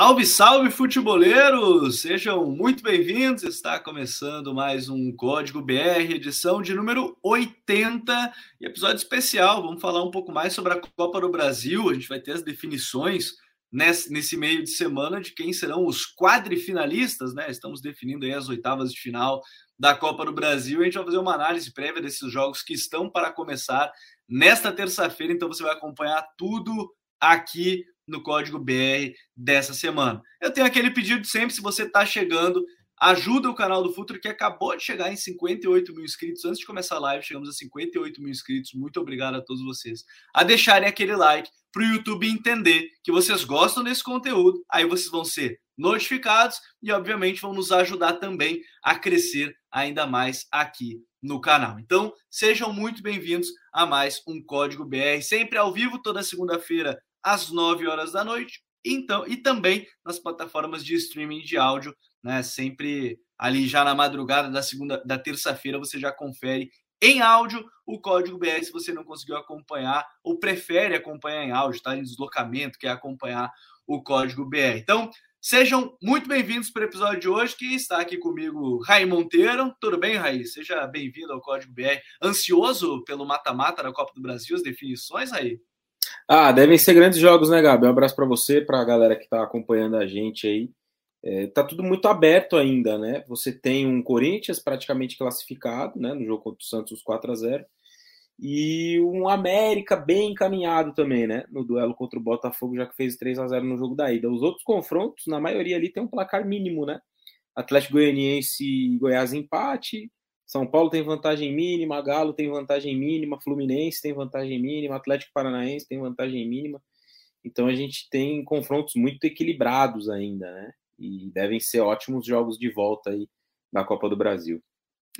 Salve, salve, futeboleiros! Sejam muito bem-vindos. Está começando mais um Código BR, edição de número 80, episódio especial. Vamos falar um pouco mais sobre a Copa do Brasil. A gente vai ter as definições nesse, nesse meio de semana de quem serão os quadrifinalistas, né? Estamos definindo aí as oitavas de final da Copa do Brasil. A gente vai fazer uma análise prévia desses jogos que estão para começar nesta terça-feira. Então você vai acompanhar tudo aqui no código BR dessa semana. Eu tenho aquele pedido sempre, se você está chegando, ajuda o canal do Futuro, que acabou de chegar em 58 mil inscritos. Antes de começar a live, chegamos a 58 mil inscritos. Muito obrigado a todos vocês. A deixarem aquele like para o YouTube entender que vocês gostam desse conteúdo. Aí vocês vão ser notificados e, obviamente, vão nos ajudar também a crescer ainda mais aqui no canal. Então, sejam muito bem-vindos a mais um Código BR, sempre ao vivo, toda segunda-feira, às 9 horas da noite. Então, e também nas plataformas de streaming de áudio, né? Sempre ali já na madrugada da segunda, da terça-feira, você já confere em áudio o código BR se você não conseguiu acompanhar ou prefere acompanhar em áudio, está em deslocamento, quer acompanhar o código BR. Então, sejam muito bem-vindos para o episódio de hoje, que está aqui comigo Raí Monteiro. Tudo bem, Raí? Seja bem-vindo ao Código BR. Ansioso pelo mata-mata da Copa do Brasil, as definições, Raí? Ah, devem ser grandes jogos, né, Gabi? Um abraço para você, para a galera que está acompanhando a gente aí. É, tá tudo muito aberto ainda, né? Você tem um Corinthians praticamente classificado, né? No jogo contra o Santos 4 a 0 e um América bem encaminhado também, né? No duelo contra o Botafogo, já que fez 3 a 0 no jogo da ida. Os outros confrontos, na maioria ali, tem um placar mínimo, né? Atlético Goianiense e Goiás empate, são Paulo tem vantagem mínima, Galo tem vantagem mínima, Fluminense tem vantagem mínima, Atlético Paranaense tem vantagem mínima. Então a gente tem confrontos muito equilibrados ainda, né? E devem ser ótimos jogos de volta aí na Copa do Brasil.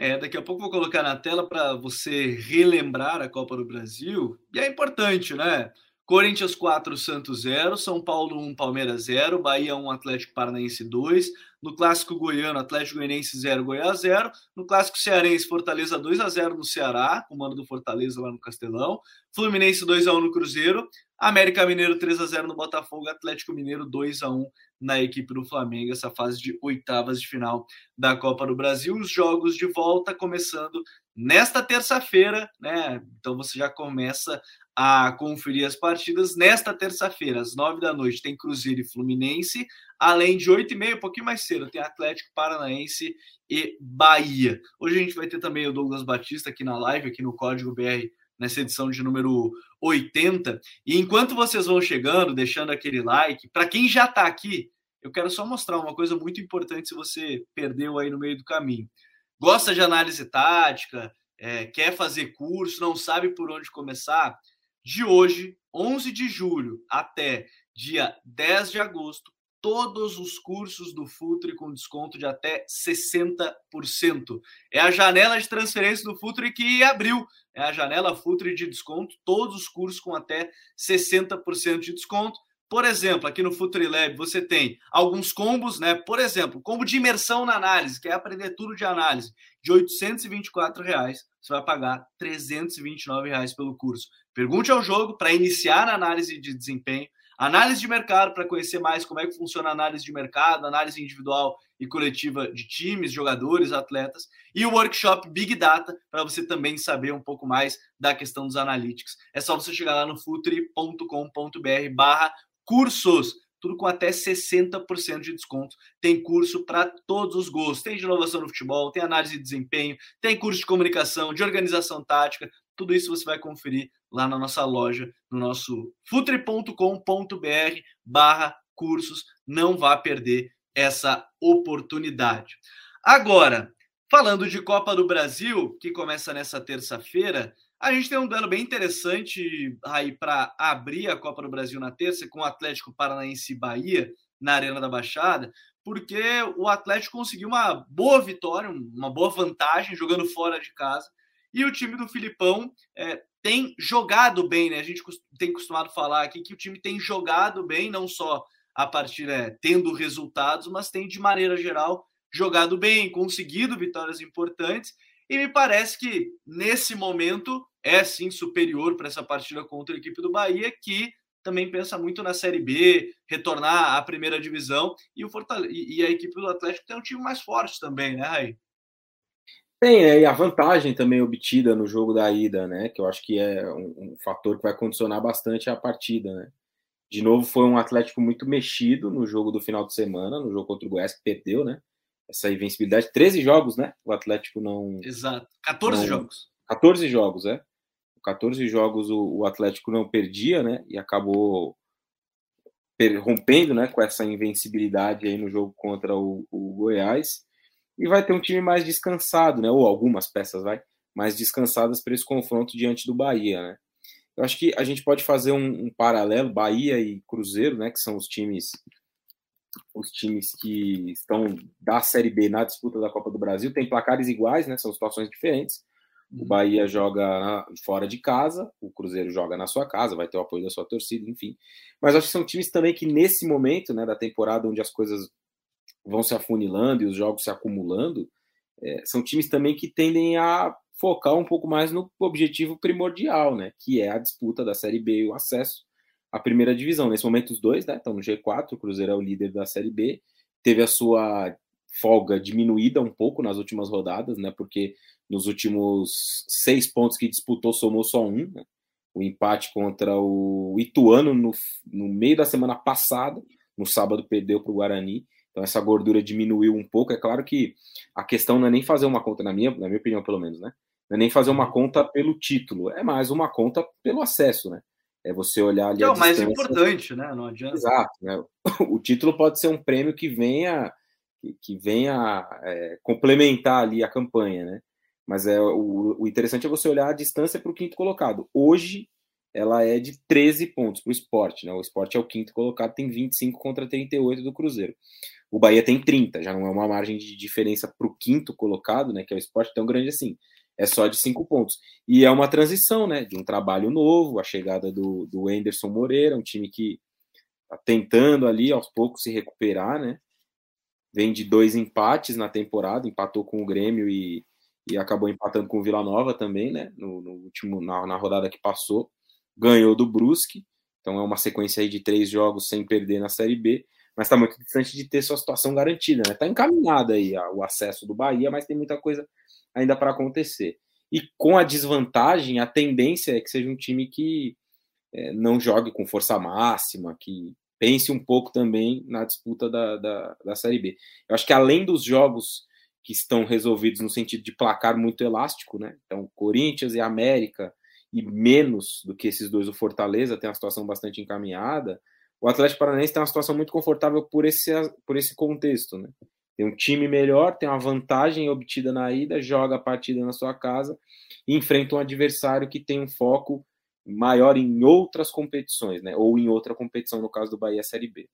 É, daqui a pouco vou colocar na tela para você relembrar a Copa do Brasil. E é importante, né? Corinthians 4, Santos 0, São Paulo 1, Palmeiras 0, Bahia 1, Atlético Paranaense 2, no clássico goiano, Atlético Goianiense 0, Goiás 0, no clássico cearense, Fortaleza 2 a 0 no Ceará, com o mando do Fortaleza lá no Castelão, Fluminense 2 a 1 no Cruzeiro, América Mineiro 3 a 0 no Botafogo, Atlético Mineiro 2 a 1 na equipe do Flamengo, essa fase de oitavas de final da Copa do Brasil. Os jogos de volta começando nesta terça-feira, né? Então você já começa a conferir as partidas. Nesta terça-feira, às nove da noite, tem Cruzeiro e Fluminense, além de oito e meia, um pouquinho mais cedo, tem Atlético Paranaense e Bahia. Hoje a gente vai ter também o Douglas Batista aqui na live, aqui no Código BR, nessa edição de número 80. E enquanto vocês vão chegando, deixando aquele like, para quem já está aqui, eu quero só mostrar uma coisa muito importante se você perdeu aí no meio do caminho. Gosta de análise tática, é, quer fazer curso, não sabe por onde começar? de hoje, 11 de julho, até dia 10 de agosto, todos os cursos do Futre com desconto de até 60%. É a janela de transferência do Futre que abriu. É a janela Futre de desconto, todos os cursos com até 60% de desconto. Por exemplo, aqui no FutriLab você tem alguns combos, né? Por exemplo, combo de imersão na análise, que é aprender tudo de análise, de 824 reais, você vai pagar 329 reais pelo curso. Pergunte ao jogo para iniciar a análise de desempenho, análise de mercado para conhecer mais como é que funciona a análise de mercado, análise individual e coletiva de times, jogadores, atletas, e o workshop Big Data para você também saber um pouco mais da questão dos analytics. É só você chegar lá no futre.com.br/barra cursos, tudo com até 60% de desconto. Tem curso para todos os gostos. Tem de inovação no futebol, tem análise de desempenho, tem curso de comunicação, de organização tática. Tudo isso você vai conferir lá na nossa loja, no nosso futre.com.br barra cursos. Não vá perder essa oportunidade. Agora, falando de Copa do Brasil, que começa nessa terça-feira, a gente tem um duelo bem interessante aí para abrir a Copa do Brasil na terça com o Atlético Paranaense e Bahia na Arena da Baixada, porque o Atlético conseguiu uma boa vitória, uma boa vantagem jogando fora de casa. E o time do Filipão é, tem jogado bem, né? A gente tem costumado falar aqui que o time tem jogado bem, não só a partir é, tendo resultados, mas tem de maneira geral jogado bem, conseguido vitórias importantes. E me parece que nesse momento é sim superior para essa partida contra a equipe do Bahia, que também pensa muito na Série B, retornar à primeira divisão, e, o e a equipe do Atlético tem um time mais forte também, né, Raí? Tem, né? E a vantagem também obtida no jogo da ida, né? Que eu acho que é um, um, fator que vai condicionar bastante a partida, né? De novo, foi um Atlético muito mexido no jogo do final de semana, no jogo contra o Goiás, que perdeu, né? Essa invencibilidade. 13 jogos, né? O Atlético não. Exato. 14 não... jogos. 14 jogos, é. 14 jogos o, o Atlético não perdia, né? E acabou rompendo né, com essa invencibilidade aí no jogo contra o, o Goiás e vai ter um time mais descansado, né? Ou algumas peças vai mais descansadas para esse confronto diante do Bahia, né? Eu acho que a gente pode fazer um, um, paralelo Bahia e Cruzeiro, né? Que são os times os times que estão da Série B na disputa da Copa do Brasil têm placares iguais, né? São situações diferentes. O Bahia joga fora de casa, o Cruzeiro joga na sua casa, vai ter o apoio da sua torcida, enfim. Mas acho que são times também que nesse momento, né, da temporada onde as coisas vão se afunilando e os jogos se acumulando, é, são times também que tendem a focar um pouco mais no objetivo primordial, né? Que é a disputa da Série B e o acesso à primeira divisão. Nesse momento, os dois né, estão no G4, o Cruzeiro é o líder da Série B, teve a sua folga diminuída um pouco nas últimas rodadas, né? Porque nos últimos seis pontos que disputou, somou só um. Né? O empate contra o Ituano no, no meio da semana passada, no sábado perdeu para o Guarani. Então essa gordura diminuiu um pouco. É claro que a questão não é nem fazer uma conta, na minha, na minha opinião, pelo menos, né? Não é nem fazer uma conta pelo título, é mais uma conta pelo acesso, né? É você olhar ali. É o mais importante, né? Não adianta. Exato. Né? O título pode ser um prêmio que venha que, venha é, complementar ali a campanha, né? Mas é o, o interessante é você olhar a distância para o quinto colocado. Hoje ela é de 13 pontos para o esporte, né? O esporte é o quinto colocado, tem 25 contra 38 do Cruzeiro. O Bahia tem 30, já não é uma margem de diferença para o quinto colocado, né? Que é o esporte tão grande assim. É só de cinco pontos. E é uma transição, né? De um trabalho novo, a chegada do, do Anderson Moreira, um time que está tentando ali aos poucos se recuperar, né? Vem de dois empates na temporada, empatou com o Grêmio e, e acabou empatando com o Vila Nova também, né? No, no último, na, na rodada que passou. Ganhou do Brusque, então é uma sequência aí de três jogos sem perder na Série B mas está muito distante de ter sua situação garantida. Está né? Tá encaminhada aí o acesso do Bahia, mas tem muita coisa ainda para acontecer. E com a desvantagem, a tendência é que seja um time que é, não jogue com força máxima, que pense um pouco também na disputa da, da, da Série B. Eu acho que além dos jogos que estão resolvidos no sentido de placar muito elástico, né? Então, Corinthians e América, e menos do que esses dois, o Fortaleza tem uma situação bastante encaminhada o Atlético Paranaense tem uma situação muito confortável por esse, por esse contexto, né? Tem um time melhor, tem uma vantagem obtida na ida, joga a partida na sua casa e enfrenta um adversário que tem um foco maior em outras competições, né? Ou em outra competição, no caso do Bahia Série B.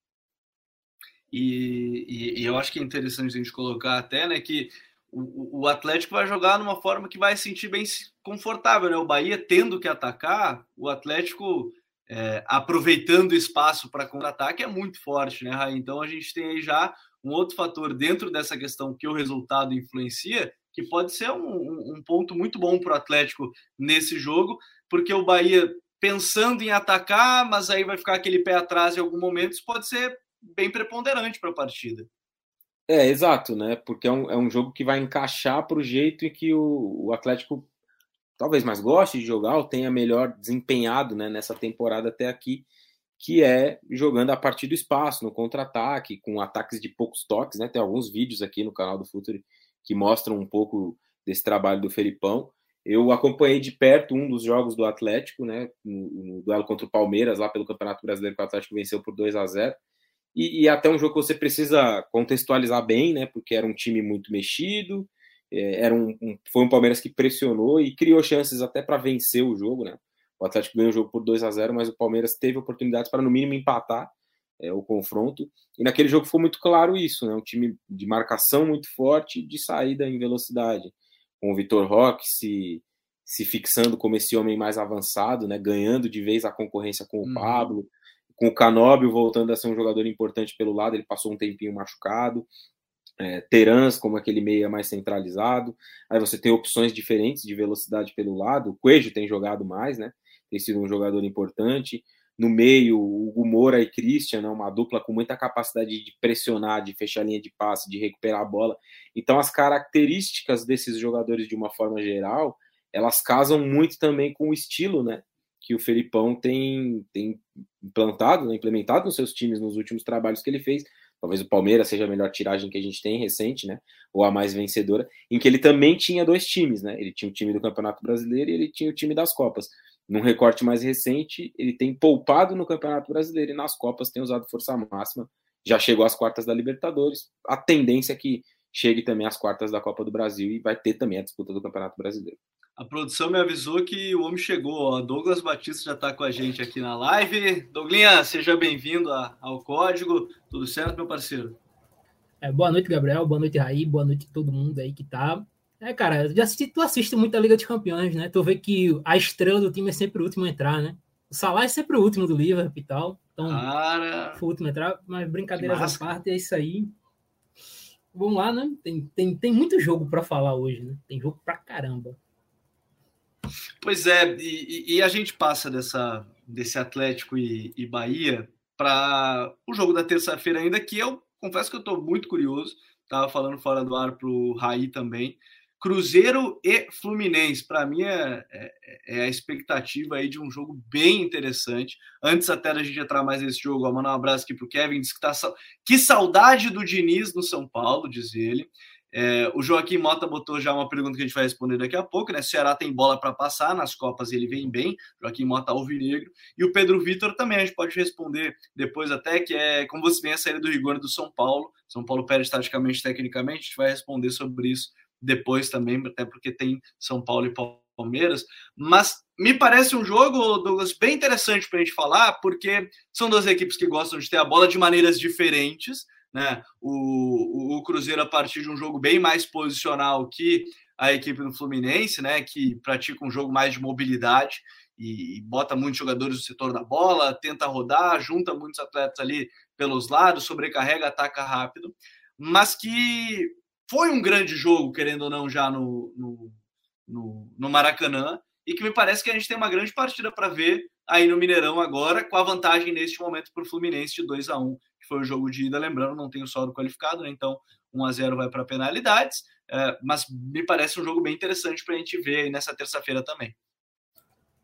E, e, e eu acho que é interessante a gente colocar até, né, que o, o, Atlético vai jogar numa forma que vai se sentir bem confortável, né? O Bahia tendo que atacar, o Atlético é, aproveitando espaço para contra-ataque é muito forte, né, Raí? Então a gente tem aí já um outro fator dentro dessa questão que o resultado influencia, que pode ser um, um ponto muito bom para o Atlético nesse jogo, porque o Bahia pensando em atacar, mas aí vai ficar aquele pé atrás em algum momento, isso pode ser bem preponderante para a partida. É, exato, né? Porque é um, é um jogo que vai encaixar para o jeito em que o, o Atlético talvez mais goste de jogar ou tenha melhor desempenhado né, nessa temporada até aqui, que é jogando a partir do espaço, no contra-ataque, com ataques de poucos toques. Né? Tem alguns vídeos aqui no canal do Futuri que mostram um pouco desse trabalho do Felipão. Eu acompanhei de perto um dos jogos do Atlético, né, no, no duelo contra o Palmeiras, lá pelo Campeonato Brasileiro, que o Atlético venceu por 2 a 0 e, e até um jogo que você precisa contextualizar bem, né, porque era um time muito mexido, é, era um, um, foi um Palmeiras que pressionou e criou chances até para vencer o jogo, né? O Atlético ganhou o jogo por 2 a 0 mas o Palmeiras teve oportunidades para, no mínimo, empatar é, o confronto. E naquele jogo ficou muito claro isso, né? Um time de marcação muito forte de saída em velocidade. Com o Vitor Roque se, se fixando como esse homem mais avançado, né? Ganhando de vez a concorrência com o uhum. Pablo. Com o Canóbio voltando a ser um jogador importante pelo lado, ele passou um tempinho machucado é, Terans como aquele meia mais centralizado. Aí você tem opções diferentes de velocidade pelo lado. O Coelho tem jogado mais, né? Tem sido um jogador importante. no meio, o Gumora e Christian, né, uma dupla com muita capacidade de pressionar, de fechar a linha de passe, de recuperar a bola. Então, as características desses jogadores, de uma forma geral, elas casam muito também com o estilo, né? Que o Felipão tem, tem implantado, né, implementado nos seus times nos últimos trabalhos que ele fez. Talvez o Palmeiras seja a melhor tiragem que a gente tem recente, né? Ou a mais vencedora, em que ele também tinha dois times, né? Ele tinha o time do Campeonato Brasileiro e ele tinha o time das Copas. Num recorte mais recente, ele tem poupado no Campeonato Brasileiro e nas Copas tem usado força máxima. Já chegou às quartas da Libertadores. A tendência é que chegue também às quartas da Copa do Brasil e vai ter também a disputa do Campeonato Brasileiro. A produção me avisou que o homem chegou. Ó. Douglas Batista já está com a gente aqui na live. Douglinha, seja bem-vindo ao Código. Tudo certo, meu parceiro? É, boa noite, Gabriel. Boa noite, Raí. Boa noite a todo mundo aí que tá. É, cara, já assisti, tu assiste muito a Liga dos Campeões, né? Tu vê que a estrela do time é sempre o último a entrar, né? O Salah é sempre o último do Liverpool e tal. Então, cara... foi o último a entrar, mas brincadeiras à parte, é isso aí. Vamos lá, né? Tem, tem, tem muito jogo para falar hoje, né? Tem jogo pra caramba. Pois é, e, e a gente passa dessa, desse Atlético e, e Bahia para o jogo da terça-feira ainda, que eu confesso que eu estou muito curioso. Estava falando fora do ar para o Raí também. Cruzeiro e Fluminense, para mim é, é, é, a expectativa aí de um jogo bem interessante. Antes até da gente entrar mais nesse jogo, mandar um abraço aqui para o Kevin, diz que tá que saudade do Diniz no São Paulo, diz ele. É, o Joaquim Mota botou já uma pergunta que a gente vai responder daqui a pouco, né? Ceará tem bola para passar nas Copas, ele vem bem. Joaquim Mota alvinegro. E o Pedro Vitor também, a gente pode responder depois até, que é como você vem a saída do rigor do São Paulo. São Paulo perde taticamente, tecnicamente, a gente vai responder sobre isso depois também, até porque tem São Paulo e Palmeiras. Mas me parece um jogo, Douglas, bem interessante para a gente falar, porque são duas equipes que gostam de ter a bola de maneiras diferentes. Né? O, o, Cruzeiro, a partir de um jogo bem mais posicional que a equipe do Fluminense, né? que pratica um jogo mais de mobilidade e, e bota muitos jogadores no setor da bola, tenta rodar, junta muitos atletas ali pelos lados, sobrecarrega, ataca rápido, mas que foi um grande jogo, querendo ou não, já no, no, no, no Maracanã, e que me parece que a gente tem uma grande partida para ver aí no Mineirão agora, com a vantagem neste momento para o Fluminense de 2 a 1 que foi o jogo de ida, lembrando, não tem o saldo qualificado, né? então 1 a 0 vai para penalidades, é, mas me parece um jogo bem interessante para a gente ver aí nessa terça-feira também.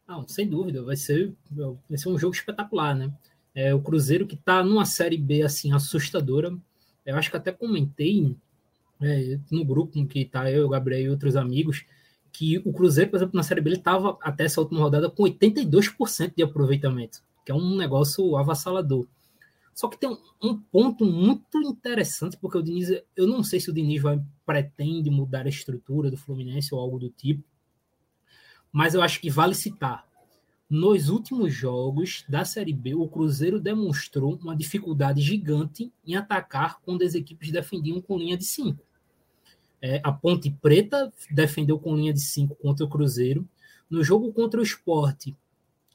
Não, sem dúvida, vai ser, vai ser um jogo espetacular, né? É, o Cruzeiro que está numa Série B assim assustadora, eu acho que até comentei é, no grupo que tá eu, o Gabriel e outros amigos, que o Cruzeiro, por exemplo, na Série B, ele estava até essa última rodada com 82% de aproveitamento, que é um negócio avassalador. Só que tem um, um, ponto muito interessante, porque o Diniz, eu não sei se o Diniz vai pretende mudar a estrutura do Fluminense ou algo do tipo, mas eu acho que vale citar. Nos últimos jogos da Série B, o Cruzeiro demonstrou uma dificuldade gigante em atacar quando as equipes defendiam com linha de 5. É, a Ponte Preta defendeu com linha de 5 contra o Cruzeiro. No jogo contra o Esporte,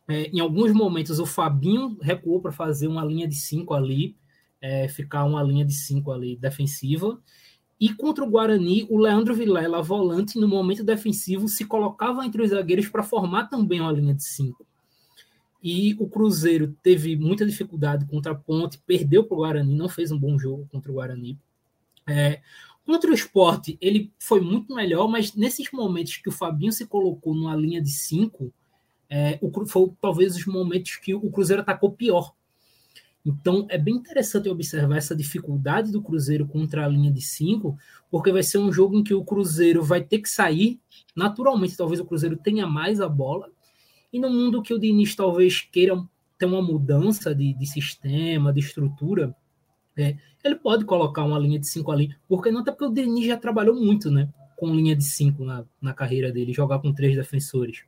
é, em alguns momentos o Fabinho recuou para fazer uma linha de 5 ali, é, ficar uma linha de 5 ali defensiva. E contra o Guarani, o Leandro Vilela, volante, no momento defensivo, se colocava entre os zagueiros para formar também uma linha de 5. E o Cruzeiro teve muita dificuldade contra a Ponte, perdeu para o Guarani, não fez um bom jogo contra o Guarani. É, Contra o esporte, ele foi muito melhor, mas nesses momentos que o Fabinho se colocou numa linha de cinco, é, o, foi talvez os momentos que o Cruzeiro atacou pior. Então é bem interessante observar essa dificuldade do Cruzeiro contra a linha de cinco, porque vai ser um jogo em que o Cruzeiro vai ter que sair. Naturalmente, talvez o Cruzeiro tenha mais a bola. E no mundo que o Diniz talvez queira ter uma mudança de, de sistema, de estrutura, é, ele pode colocar uma linha de 5 ali, porque não até porque o Denis já trabalhou muito, né? Com linha de 5 na, na carreira dele, jogar com três defensores.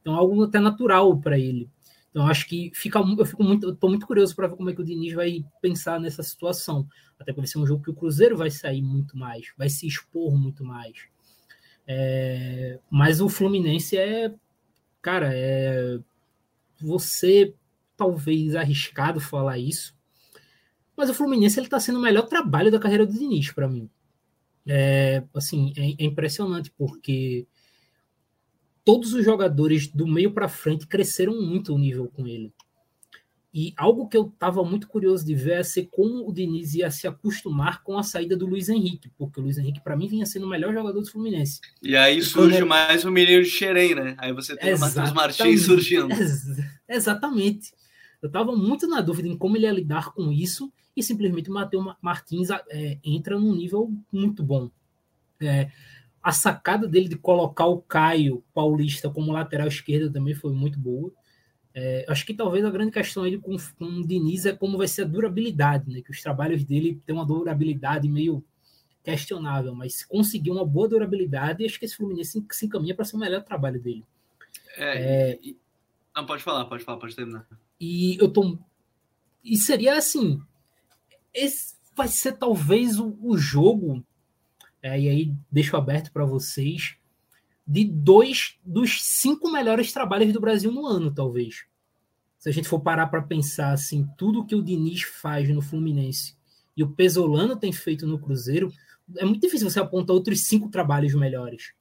Então, algo até natural para ele. Então, acho que fica, eu fico muito, estou muito curioso para ver como é que o Diniz vai pensar nessa situação. Até porque vai ser um jogo que o Cruzeiro vai sair muito mais, vai se expor muito mais. É, mas o Fluminense é, cara, é você talvez arriscado falar isso, mas o Fluminense ele está sendo o melhor trabalho da carreira do Diniz para mim. É, assim, é, é, impressionante porque todos os jogadores do meio para frente cresceram muito o nível com ele. E algo que eu estava muito curioso de ver é ser como o Diniz ia se acostumar com a saída do Luiz Henrique, porque o Luiz Henrique, para mim, vinha sendo o melhor jogador do Fluminense. E aí surge mais o menino de Xerém, né? Aí você tem o Matheus Martins surgindo. Ex exatamente. Eu estava muito na dúvida em como ele ia lidar com isso, e simplesmente o Matheus Martins é, entra num nível muito bom. É, a sacada dele de colocar o Caio Paulista como lateral esquerdo também foi muito boa. É, acho que talvez a grande questão aí com, com o Diniz é como vai ser a durabilidade, né? Que os trabalhos dele têm uma durabilidade meio questionável, mas se conseguir uma boa durabilidade, acho que esse Fluminense se encaminha para ser o melhor trabalho dele. É, é, não, pode falar, pode falar, pode terminar. E eu tô. E seria assim. Esse vai ser talvez o, o jogo. É, e aí deixo aberto para vocês de dois dos cinco melhores trabalhos do Brasil no ano, talvez. Se a gente for parar para pensar assim, tudo que o Diniz faz no Fluminense e o Pesolano tem feito no Cruzeiro, é muito difícil você apontar outros cinco trabalhos melhores.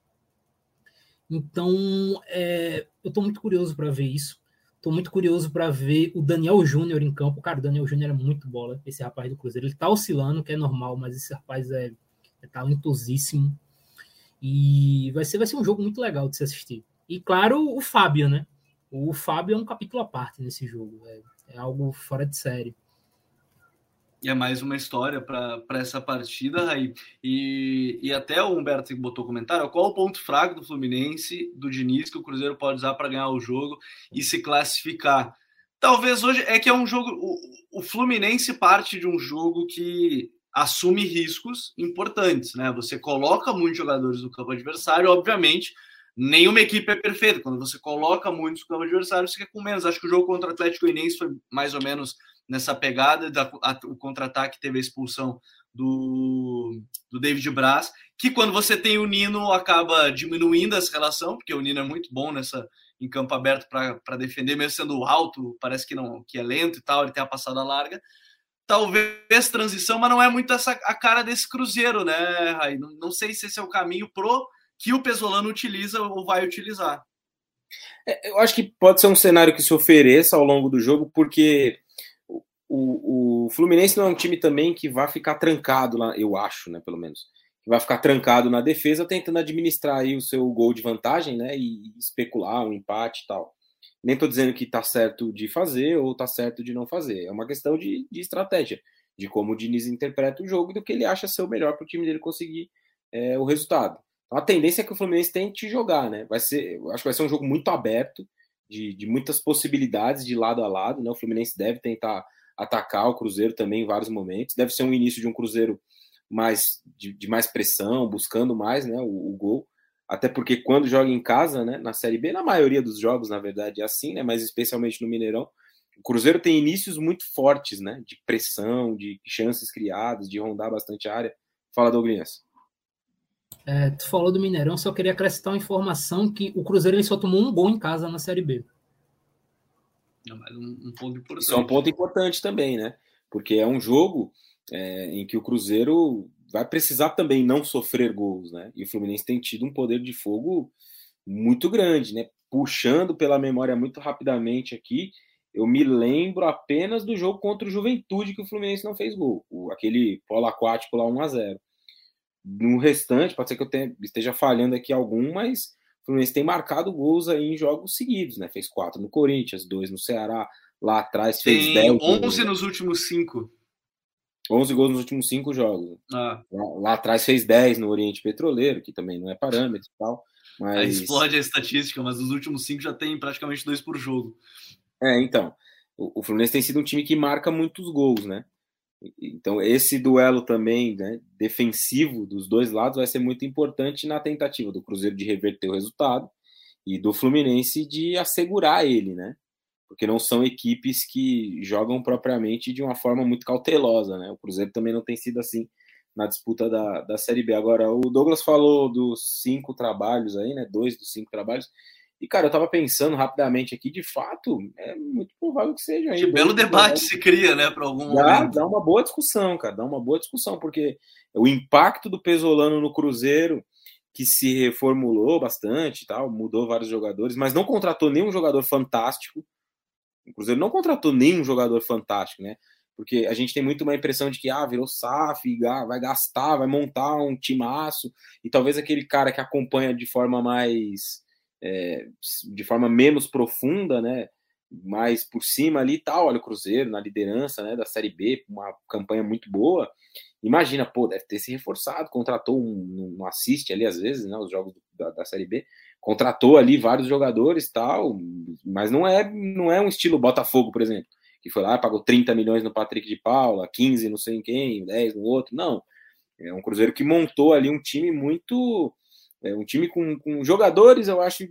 Então, é, eu estou muito curioso para ver isso. Estou muito curioso para ver o Daniel Júnior em campo. Cara, o Daniel Júnior é muito bola, esse rapaz do Cruzeiro. Ele está oscilando, que é normal, mas esse rapaz é, é talentosíssimo. E vai ser, vai ser um jogo muito legal de se assistir. E claro, o Fábio, né? O Fábio é um capítulo à parte nesse jogo. É, é algo fora de série. E é mais uma história para essa partida, Raí. E, e até o Humberto botou comentário: qual o ponto fraco do Fluminense, do Diniz, que o Cruzeiro pode usar para ganhar o jogo e se classificar? Talvez hoje é que é um jogo. O, o Fluminense parte de um jogo que assume riscos importantes, né? Você coloca muitos jogadores no campo adversário, obviamente, nenhuma equipe é perfeita. Quando você coloca muitos no campo adversário, você quer com menos. Acho que o jogo contra o Atlético Goianiense foi mais ou menos nessa pegada, da, a, o contra-ataque teve a expulsão do, do David Braz, que quando você tem o Nino acaba diminuindo essa relação, porque o Nino é muito bom nessa em campo aberto para defender, mesmo sendo alto, parece que não que é lento e tal, ele tem a passada larga talvez transição, mas não é muito essa a cara desse Cruzeiro, né, Rai? Não, não sei se esse é o caminho pro que o Pesolano utiliza ou vai utilizar. É, eu acho que pode ser um cenário que se ofereça ao longo do jogo, porque o, o, Fluminense não é um time também que vai ficar trancado lá, eu acho, né, pelo menos. Que vai ficar trancado na defesa tentando administrar aí o seu gol de vantagem, né, e especular um empate e tal. Nem estou dizendo que está certo de fazer ou está certo de não fazer. É uma questão de, de, estratégia, de como o Diniz interpreta o jogo e do que ele acha ser o melhor para o time dele conseguir é, o resultado. Então, a tendência é que o Fluminense tente jogar, né? Vai ser, acho que vai ser um jogo muito aberto, de, de muitas possibilidades de lado a lado. Né? O Fluminense deve tentar atacar o Cruzeiro também em vários momentos. Deve ser um início de um Cruzeiro mais de, de mais pressão, buscando mais né, o, o gol até porque quando joga em casa, né, na Série B, na maioria dos jogos, na verdade, é assim, né, mas especialmente no Mineirão, o Cruzeiro tem inícios muito fortes, né, de pressão, de chances criadas, de rondar bastante a área. Fala, Douglas. É, tu falou do Mineirão, só queria acrescentar uma informação que o Cruzeiro ele só tomou um gol em casa na Série B. Mas um, um ponto importante. Isso é um ponto importante também, né? Porque é um jogo é, em que o Cruzeiro vai precisar também não sofrer gols, né? E o Fluminense tem tido um poder de fogo muito grande, né? Puxando pela memória muito rapidamente aqui, eu me lembro apenas do jogo contra o Juventude que o Fluminense não fez gol, o, aquele polo aquático lá 1 a 0. No restante, pode ser que eu tenha, esteja falhando aqui algum, mas Fluminense tem marcado gols aí em jogos seguidos, né? Fez quatro no Corinthians, dois no Ceará, lá atrás fez 10. 11 nos últimos cinco. 11 gols nos últimos cinco jogos. Ah. Lá, lá, atrás fez 10 no Oriente Petroleiro, que também não é parâmetro e tal. Mas... Aí explode a estatística, mas nos últimos cinco já tem praticamente dois por jogo. É, então. O, o Fluminense tem sido um time que marca muitos gols, né? Então, esse duelo também, né, defensivo dos dois lados, vai ser muito importante na tentativa do Cruzeiro de reverter o resultado e do Fluminense de assegurar ele, né? porque não são equipes que jogam propriamente de uma forma muito cautelosa, né? O Cruzeiro também não tem sido assim na disputa da, da Série B. Agora, o Douglas falou dos cinco trabalhos aí, né? Dois dos cinco trabalhos. E, cara, eu tava pensando rapidamente aqui, de fato, é muito provável que seja. Que belo debate se cria, né, para algum dá, momento. Dá uma boa discussão, cara, dá uma boa discussão, porque o impacto do Pesolano no Cruzeiro, que se reformulou bastante tal, mudou vários jogadores, mas não contratou nenhum jogador fantástico, O Cruzeiro não contratou nenhum jogador fantástico, né? Porque a gente tem muito uma impressão de que ah, virou SAF, vai gastar, vai montar um timaço, e talvez aquele cara que acompanha de forma mais. É, de forma menos profunda, né? Mais por cima ali tal, olha o Cruzeiro na liderança né, da Série B, uma campanha muito boa. Imagina, pô, deve ter se reforçado, contratou um, um assiste ali às vezes, né? Os jogos da, da Série B contratou ali vários jogadores tal, mas não é não é um estilo Botafogo, por exemplo, que foi lá pagou 30 milhões no Patrick de Paula, 15 não sei em quem, 10 no outro, não. É um Cruzeiro que montou ali um time muito é um time com, com jogadores, eu acho,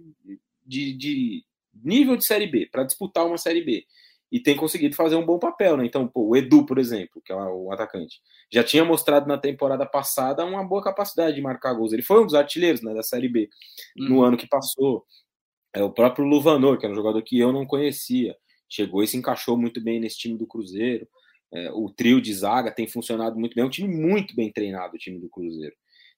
de, de nível de Série B, para disputar uma Série B e tem conseguido fazer um bom papel, né? Então, pô, o Edu, por exemplo, que é o atacante, já tinha mostrado na temporada passada uma boa capacidade de marcar gols. Ele foi um dos artilheiros né, da Série B no uhum. ano que passou. É o próprio Luvanor, que era um jogador que eu não conhecia, chegou e se encaixou muito bem nesse time do Cruzeiro. É, o trio de zaga tem funcionado muito bem, é um time muito bem treinado, o time do Cruzeiro.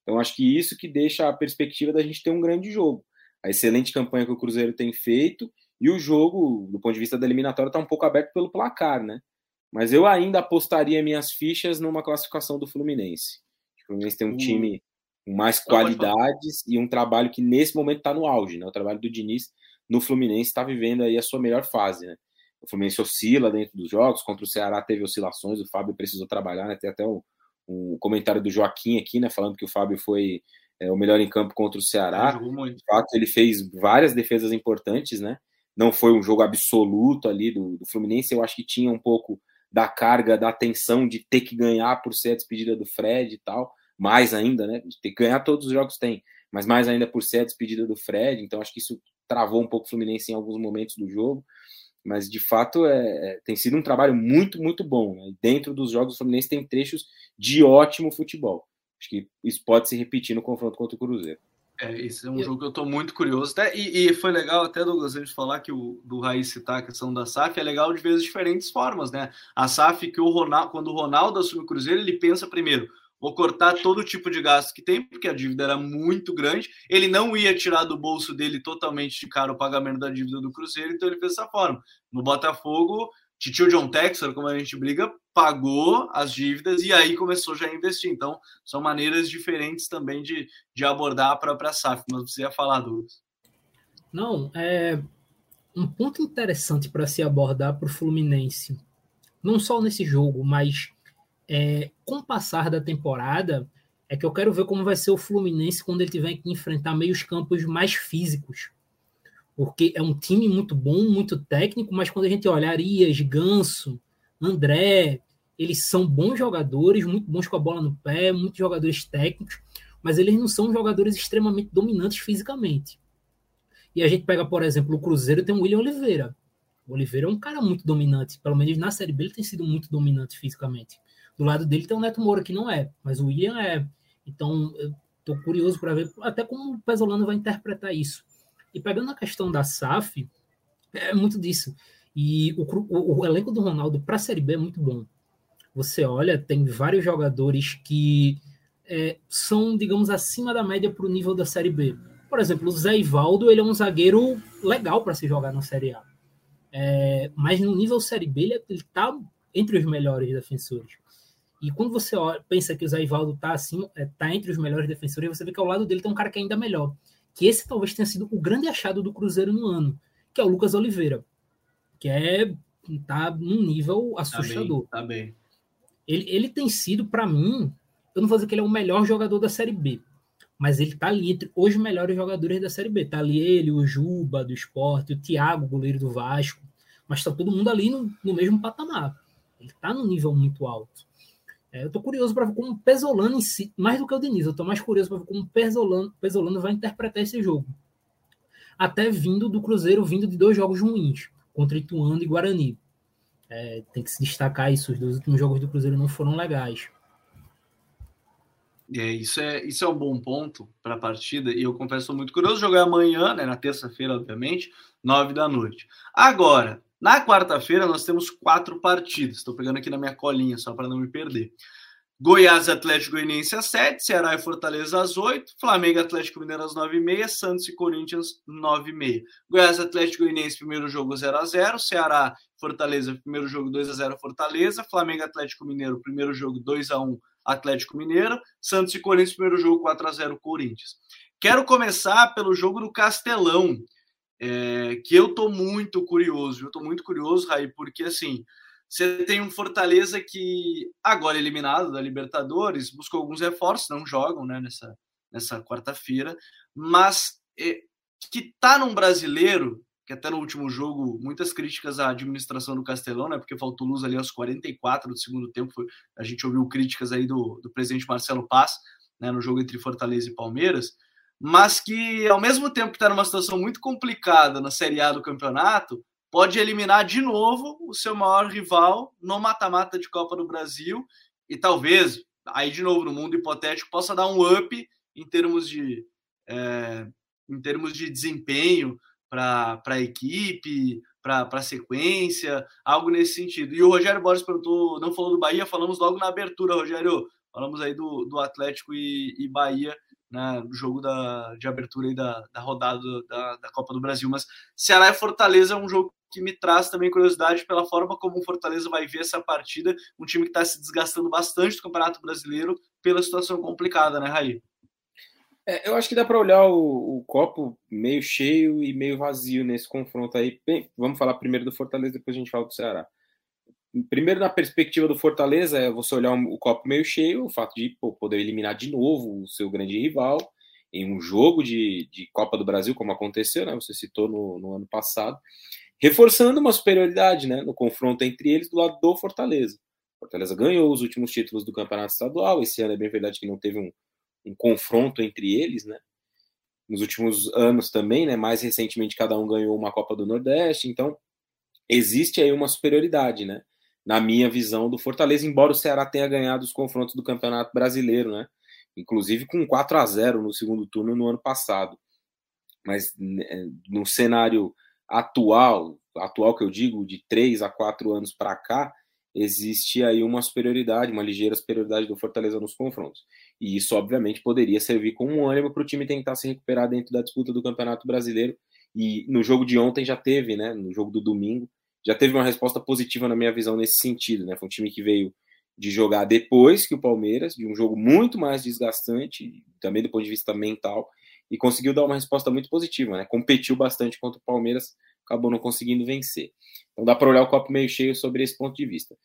Então, acho que isso que deixa a perspectiva da gente ter um grande jogo. A excelente campanha que o Cruzeiro tem feito e o jogo, do ponto de vista da eliminatória, está um pouco aberto pelo placar, né? Mas eu ainda apostaria minhas fichas numa classificação do Fluminense. O Fluminense tem um hum. time com mais qualidades e um trabalho que nesse momento está no auge, né? O trabalho do Diniz no Fluminense está vivendo aí a sua melhor fase, né? O Fluminense oscila dentro dos jogos, contra o Ceará teve oscilações, o Fábio precisou trabalhar, né? Tem até um, um comentário do Joaquim aqui, né? Falando que o Fábio foi é, o melhor em campo contra o Ceará. De fato, ele fez várias defesas importantes, né? não foi um jogo absoluto ali do, do, Fluminense. Eu acho que tinha um pouco da carga, da tensão de ter que ganhar por ser a despedida do Fred e tal. Mais ainda, né? De ter que ganhar todos os jogos tem, mas mais ainda por ser a despedida do Fred. Então acho que isso travou um pouco o Fluminense em alguns momentos do jogo. Mas de fato é, é tem sido um trabalho muito, muito bom. Né? Dentro dos jogos do Fluminense tem trechos de ótimo futebol. Acho que isso pode se repetir no confronto contra o Cruzeiro. É, esse é um jogo que eu estou muito curioso. Até, e, e, foi legal até, Douglas, a gente falar que o do Raiz citar a questão da SAF, é legal de ver as diferentes formas, né? A SAF que o Ronaldo, quando o Ronaldo assume o Cruzeiro, ele pensa primeiro, vou cortar todo tipo de gasto que tem, porque a dívida era muito grande. Ele não ia tirar do bolso dele totalmente de cara o pagamento da dívida do Cruzeiro, então ele fez dessa forma. No Botafogo, Titio John Texor, como a gente briga, pagou as dívidas e aí começou já a investir. Então, são maneiras diferentes também de, de abordar a própria SAF. Mas você ia falar, Douglas. Não, é um ponto interessante para se abordar para o Fluminense, não só nesse jogo, mas é, com o passar da temporada, é que eu quero ver como vai ser o Fluminense quando ele tiver que enfrentar meios campos mais físicos porque é um time muito bom, muito técnico, mas quando a gente olha Arias, Ganso, André, eles são bons jogadores, muito bons com a bola no pé, muitos jogadores técnicos, mas eles não são jogadores extremamente dominantes fisicamente. E a gente pega, por exemplo, o Cruzeiro tem o William Oliveira. O Oliveira é um cara muito dominante, pelo menos na Série B ele tem sido muito dominante fisicamente. Do lado dele tem o Neto Moura, que não é, mas o William é. Então, tô curioso para ver até como o Pesolano vai interpretar isso. E pegando a questão da SAF, é muito disso. E o, o, o elenco do Ronaldo para a Série B é muito bom. Você olha, tem vários jogadores que é, são, digamos, acima da média para o nível da Série B. Por exemplo, o Zé Ivaldo, ele é um zagueiro legal para se jogar na Série A. É, mas no nível Série B, ele está entre os melhores defensores. E quando você olha, pensa que o Zé Ivaldo está assim, é, tá entre os melhores defensores, você vê que ao lado dele tem um cara que é ainda melhor que esse talvez tenha sido o grande achado do Cruzeiro no ano, que é o Lucas Oliveira, que é tá num nível assustador. Tá bem, tá bem. Ele, ele tem sido, para mim, eu não vou dizer que ele é o melhor jogador da Série B, mas ele tá ali entre os melhores jogadores da Série B. Tá ali ele, o Juba do Esporte, o Thiago, goleiro do Vasco, mas tá todo mundo ali no, no mesmo patamar. Ele tá num nível muito alto. É, eu tô curioso para ver como o Pesolano em si, mais do que o Diniz, eu tô mais curioso para ver como o Pesolano, Pesolano vai interpretar esse jogo. Até vindo do Cruzeiro, vindo de dois jogos ruins, contra Ituano e Guarani. É, tem que se destacar isso, os dois últimos jogos do Cruzeiro não foram legais. É, isso, é, isso é um bom ponto para a partida, e eu confesso, muito curioso. Jogar amanhã, né, na terça-feira, obviamente, nove da noite. Agora, na quarta-feira, nós temos quatro partidas. Estou pegando aqui na minha colinha, só para não me perder. Goiás Atlético Goianiense às 7, Ceará e Fortaleza às 8, Flamengo Atlético Mineiro às 9h30, Santos e Corinthians 9h30. Goiás Atlético Goianiense, primeiro jogo 0x0, Ceará Fortaleza, primeiro jogo 2x0 Fortaleza, Flamengo Atlético Mineiro, primeiro jogo 2x1 Atlético Mineiro, Santos e Corinthians, primeiro jogo 4x0 Corinthians. Quero começar pelo jogo do Castelão, é, que eu tô muito curioso, eu tô muito curioso, Raí, porque assim, você tem um Fortaleza que, agora eliminado da Libertadores, buscou alguns reforços, não jogam né, nessa, nessa quarta-feira, mas é, que está num brasileiro, que até no último jogo, muitas críticas à administração do Castelão, né, porque faltou luz ali aos 44 do segundo tempo, foi, a gente ouviu críticas aí do, do presidente Marcelo Paz, né, no jogo entre Fortaleza e Palmeiras, mas que ao mesmo tempo que está numa situação muito complicada na Série A do campeonato, pode eliminar de novo o seu maior rival no mata-mata de Copa do Brasil e talvez, aí de novo no mundo hipotético, possa dar um up em termos de, é, em termos de desempenho para a equipe, para a sequência, algo nesse sentido. E o Rogério Borges perguntou, não falou do Bahia, falamos logo na abertura, Rogério. Falamos aí do, do Atlético e, e Bahia né, no jogo da, de abertura aí da, da rodada da, da Copa do Brasil. Mas Ceará e Fortaleza é um jogo que me traz também curiosidade pela forma como o Fortaleza vai ver essa partida, um time que está se desgastando bastante do Campeonato Brasileiro pela situação complicada, né, Raí? É, eu acho que dá para olhar o, o, copo meio cheio e meio vazio nesse confronto aí. Bem, vamos falar primeiro do Fortaleza, depois a gente fala do Ceará. Primeiro, na perspectiva do Fortaleza, é você olhar o copo meio cheio, o fato de pô, poder eliminar de novo o seu grande rival em um jogo de, de Copa do Brasil, como aconteceu, né? Você citou no, no ano passado reforçando uma superioridade né, no confronto entre eles do lado do Fortaleza. Fortaleza ganhou os últimos títulos do campeonato estadual. Esse ano é bem verdade que não teve um, um confronto entre eles, né? Nos últimos anos também, né? Mais recentemente, cada um ganhou uma Copa do Nordeste. Então, existe aí uma superioridade, né? Na minha visão do Fortaleza, embora o Ceará tenha ganhado os confrontos do Campeonato Brasileiro, né? Inclusive com 4 a 0 no segundo turno no ano passado. Mas né, no cenário atual, atual que eu digo, de três a quatro anos para cá, existe aí uma superioridade, uma ligeira superioridade do Fortaleza nos confrontos. E isso, obviamente, poderia servir como um ânimo para o time tentar se recuperar dentro da disputa do Campeonato Brasileiro. E no jogo de ontem já teve, né? No jogo do domingo, já teve uma resposta positiva na minha visão nesse sentido, né? Foi um time que veio de jogar depois que o Palmeiras, de um jogo muito mais desgastante, também do ponto de vista mental, e conseguiu dar uma resposta muito positiva, né? Competiu bastante contra o Palmeiras, acabou não conseguindo vencer. Então dá para olhar o copo meio cheio sobre esse ponto de vista.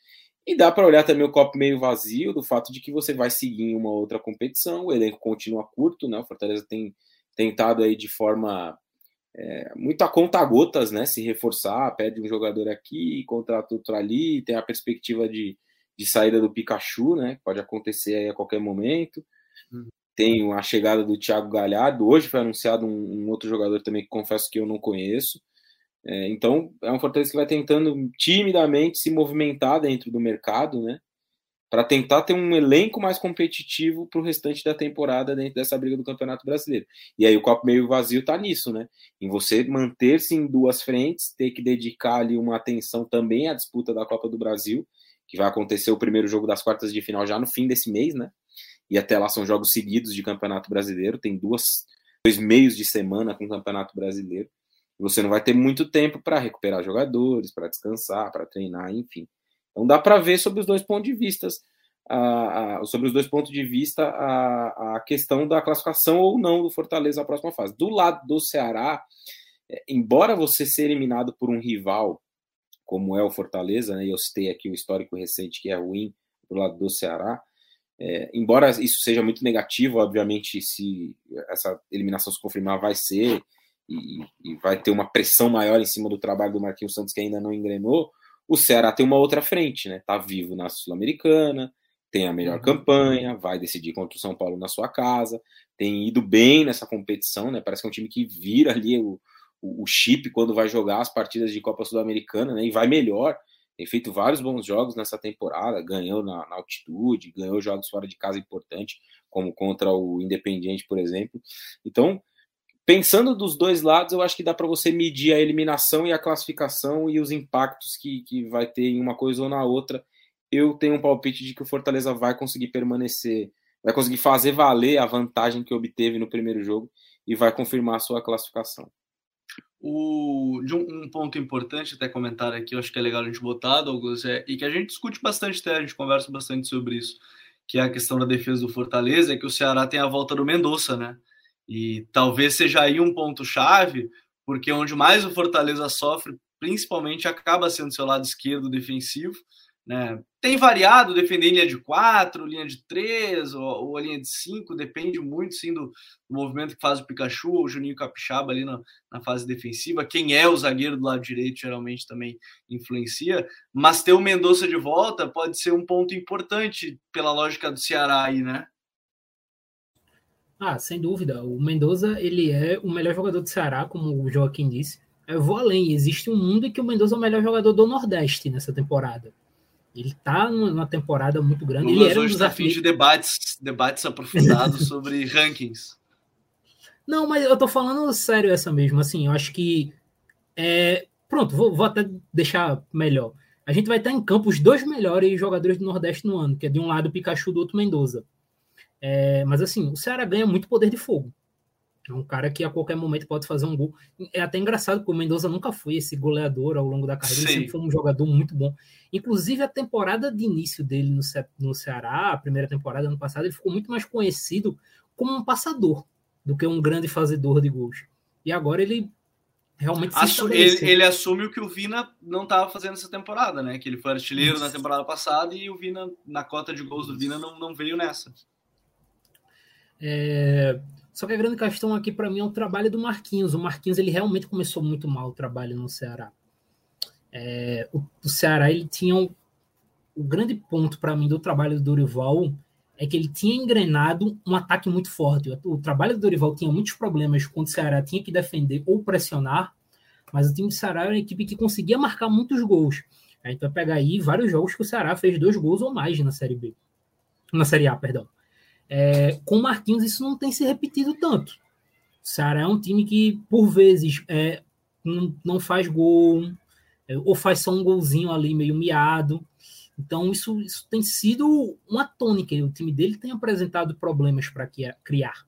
E dá para olhar também o copo meio vazio do fato de que você vai seguir em uma outra competição, o elenco continua curto, né? O Fortaleza tem tentado aí de forma é, muito a conta gotas, né? Se reforçar, pede um jogador aqui, contrata outro ali, tem a perspectiva de, de saída do Pikachu, né? Pode acontecer aí a qualquer momento. Uhum. Tem a chegada do Thiago Galhardo. Hoje foi anunciado um, um outro jogador também que confesso que eu não conheço. É, então, é um Fortaleza que vai tentando timidamente se movimentar dentro do mercado, né? Para tentar ter um elenco mais competitivo para o restante da temporada dentro dessa briga do Campeonato Brasileiro. E aí o copo meio vazio está nisso, né? Em você manter-se em duas frentes, ter que dedicar ali uma atenção também à disputa da Copa do Brasil, que vai acontecer o primeiro jogo das quartas de final já no fim desse mês, né? e até lá são jogos seguidos de Campeonato Brasileiro, tem duas, dois meios de semana com o Campeonato Brasileiro. Você não vai ter muito tempo para recuperar jogadores, para descansar, para treinar, enfim. Então dá para ver sobre os dois pontos de vista, a, a, sobre os dois pontos de vista a, a questão da classificação ou não do Fortaleza na próxima fase. Do lado do Ceará, é, embora você ser eliminado por um rival como é o Fortaleza, né, eu citei aqui o histórico recente que é ruim do lado do Ceará, é, embora isso seja muito negativo, obviamente, se essa eliminação se confirmar, vai ser, e, e, vai ter uma pressão maior em cima do trabalho do Marquinhos Santos, que ainda não engrenou, o Ceará tem uma outra frente, né? Tá vivo na Sul-Americana, tem a melhor uhum. campanha, vai decidir contra o São Paulo na sua casa, tem ido bem nessa competição, né? Parece que é um time que vira ali o, o, o chip quando vai jogar as partidas de Copa Sul-Americana, né? E vai melhor tem feito vários bons jogos nessa temporada, ganhou na, na, altitude, ganhou jogos fora de casa importante, como contra o Independiente, por exemplo. Então, pensando dos dois lados, eu acho que dá para você medir a eliminação e a classificação e os impactos que, que vai ter em uma coisa ou na outra, eu tenho um palpite de que o Fortaleza vai conseguir permanecer, vai conseguir fazer valer a vantagem que obteve no primeiro jogo e vai confirmar a sua classificação. O, de um, um, ponto importante até comentar aqui, eu acho que é legal a gente botar, Douglas, é, e que a gente discute bastante, até, a gente conversa bastante sobre isso, que é a questão da defesa do Fortaleza, é que o Ceará tem a volta do Mendonça, né? E talvez seja aí um ponto-chave, porque onde mais o Fortaleza sofre, principalmente, acaba sendo seu lado esquerdo defensivo, né? Tem variado, defender linha de 4, linha de 3 ou, ou linha de 5, depende muito sim do, do, movimento que faz o Pikachu ou o Juninho Capixaba ali na, na, fase defensiva. Quem é o zagueiro do lado direito geralmente também influencia, mas ter o Mendonça de volta pode ser um ponto importante pela lógica do Ceará aí, né? Ah, sem dúvida. O Mendoza, ele é o melhor jogador do Ceará, como o Joaquim disse. Eu vou além. Existe um mundo em que o Mendoza é o melhor jogador do Nordeste nessa temporada. Ele tá numa temporada muito grande. Ele era hoje está afim de debates, debates aprofundados sobre rankings. Não, mas eu tô falando sério essa mesmo. Assim, eu acho que. É... Pronto, vou, vou até deixar melhor. A gente vai estar em campo os dois melhores jogadores do Nordeste no ano, que é de um lado o Pikachu do outro Mendoza. É... Mas assim, o Ceará ganha muito poder de fogo. É um cara que a qualquer momento pode fazer um gol. É até engraçado, porque o Mendoza nunca foi esse goleador ao longo da carreira, Sim. ele sempre foi um jogador muito bom. Inclusive, a temporada de início dele no, Ce no Ceará, a primeira temporada ano passado, ele ficou muito mais conhecido como um passador do que um grande fazedor de gols. E agora ele realmente Assu ele, ele, assume o que o Vina não estava fazendo essa temporada, né? Que ele foi artilheiro Isso. na temporada passada e o Vina, na cota de gols do Vina, não, não veio nessa. É... Só que a grande questão aqui para mim é o trabalho do Marquinhos. O Marquinhos ele realmente começou muito mal o trabalho no Ceará. É, o, o, Ceará ele tinha um, o grande ponto para mim do trabalho do Dorival é que ele tinha engrenado um ataque muito forte. O, o trabalho do Dorival tinha muitos problemas quando o Ceará tinha que defender ou pressionar, mas o time do Ceará era uma equipe que conseguia marcar muitos gols. A gente vai pegar aí vários jogos que o Ceará fez dois gols ou mais na Série B. Na Série A, perdão. É, com o Marquinhos, isso não tem se repetido tanto. O Ceará é um time que, por vezes, é, não, faz gol, é, ou faz só um golzinho ali meio miado. Então, isso, isso tem sido uma tônica. O time dele tem apresentado problemas para criar.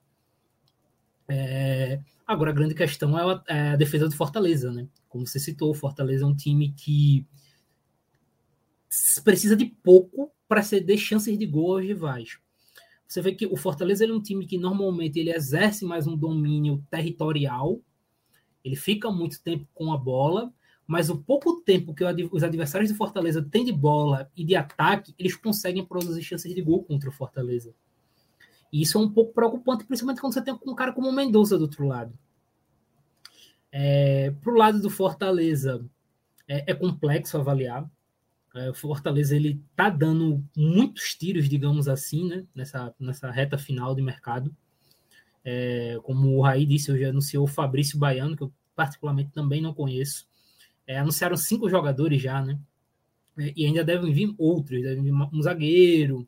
É, agora, a grande questão é a, é a, defesa do Fortaleza, né? Como você citou, o Fortaleza é um time que precisa de pouco para ceder chances de gol aos rivais. Você vê que o Fortaleza é um time que normalmente ele exerce mais um domínio territorial, ele fica muito tempo com a bola, mas o pouco tempo que os adversários do Fortaleza têm de bola e de ataque, eles conseguem produzir chances de gol contra o Fortaleza. E isso é um pouco preocupante, principalmente quando você tem um cara como o Mendonça do outro lado. É, Para o lado do Fortaleza, é, é complexo avaliar. É, o Fortaleza ele tá dando muitos tiros, digamos assim, né, nessa, nessa reta final de mercado. É, como o Raí disse, hoje anunciou o Fabrício Baiano, que eu particularmente também não conheço. É, anunciaram cinco jogadores já, né? É, e ainda devem vir outros, devem vir um zagueiro.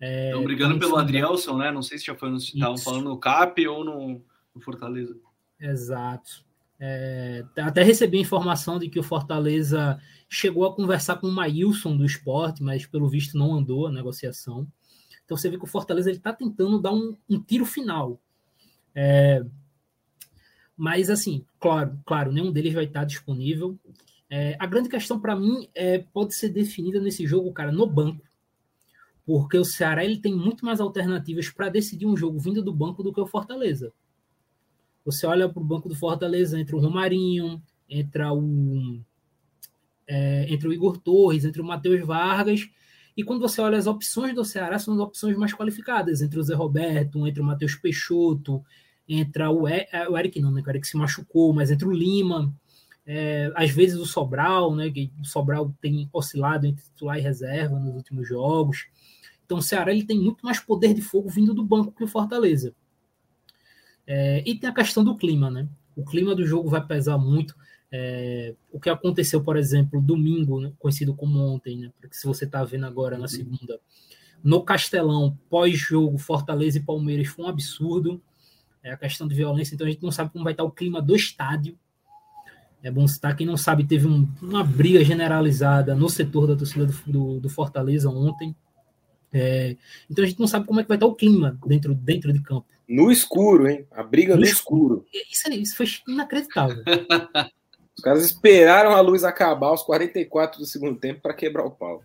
É, Estão brigando pelo Adrielson, né? Não sei se já foi no. Estavam falando no CAP ou no, no Fortaleza. Exato. É, até recebi a informação de que o Fortaleza chegou a conversar com o Maílson do esporte, mas pelo visto não andou a negociação. Então você vê que o Fortaleza está tentando dar um, um tiro final. É, mas assim, claro, claro, nenhum deles vai estar disponível. É, a grande questão para mim é, pode ser definida nesse jogo, cara, no banco. Porque o Ceará ele tem muito mais alternativas para decidir um jogo vindo do banco do que o Fortaleza. Você olha para o banco do Fortaleza, entra o Romarinho, entra o é, entre o Igor Torres, entre o Matheus Vargas, e quando você olha as opções do Ceará, são as opções mais qualificadas, entre o Zé Roberto, entre o Matheus Peixoto, entre o, e, é, o Eric não, né, o Eric se machucou, mas entre o Lima, é, às vezes o Sobral, né, que o Sobral tem oscilado entre titular e reserva nos últimos jogos. Então o Ceará ele tem muito mais poder de fogo vindo do banco que o Fortaleza. É, e tem a questão do clima, né? O clima do jogo vai pesar muito. É, o que aconteceu, por exemplo, domingo, né, conhecido como ontem, né, porque se você está vendo agora na segunda, no Castelão, pós-jogo, Fortaleza e Palmeiras foi um absurdo. É a questão de violência, então a gente não sabe como vai estar o clima do estádio. É bom citar, quem não sabe, teve um, uma briga generalizada no setor da torcida do, do, do Fortaleza ontem. É, então a gente não sabe como é que vai estar o clima dentro, dentro de campo. No escuro, hein? A briga no, escuro. escuro. Isso, isso foi inacreditável. Os caras esperaram a luz acabar aos 44 do segundo tempo para quebrar o pau.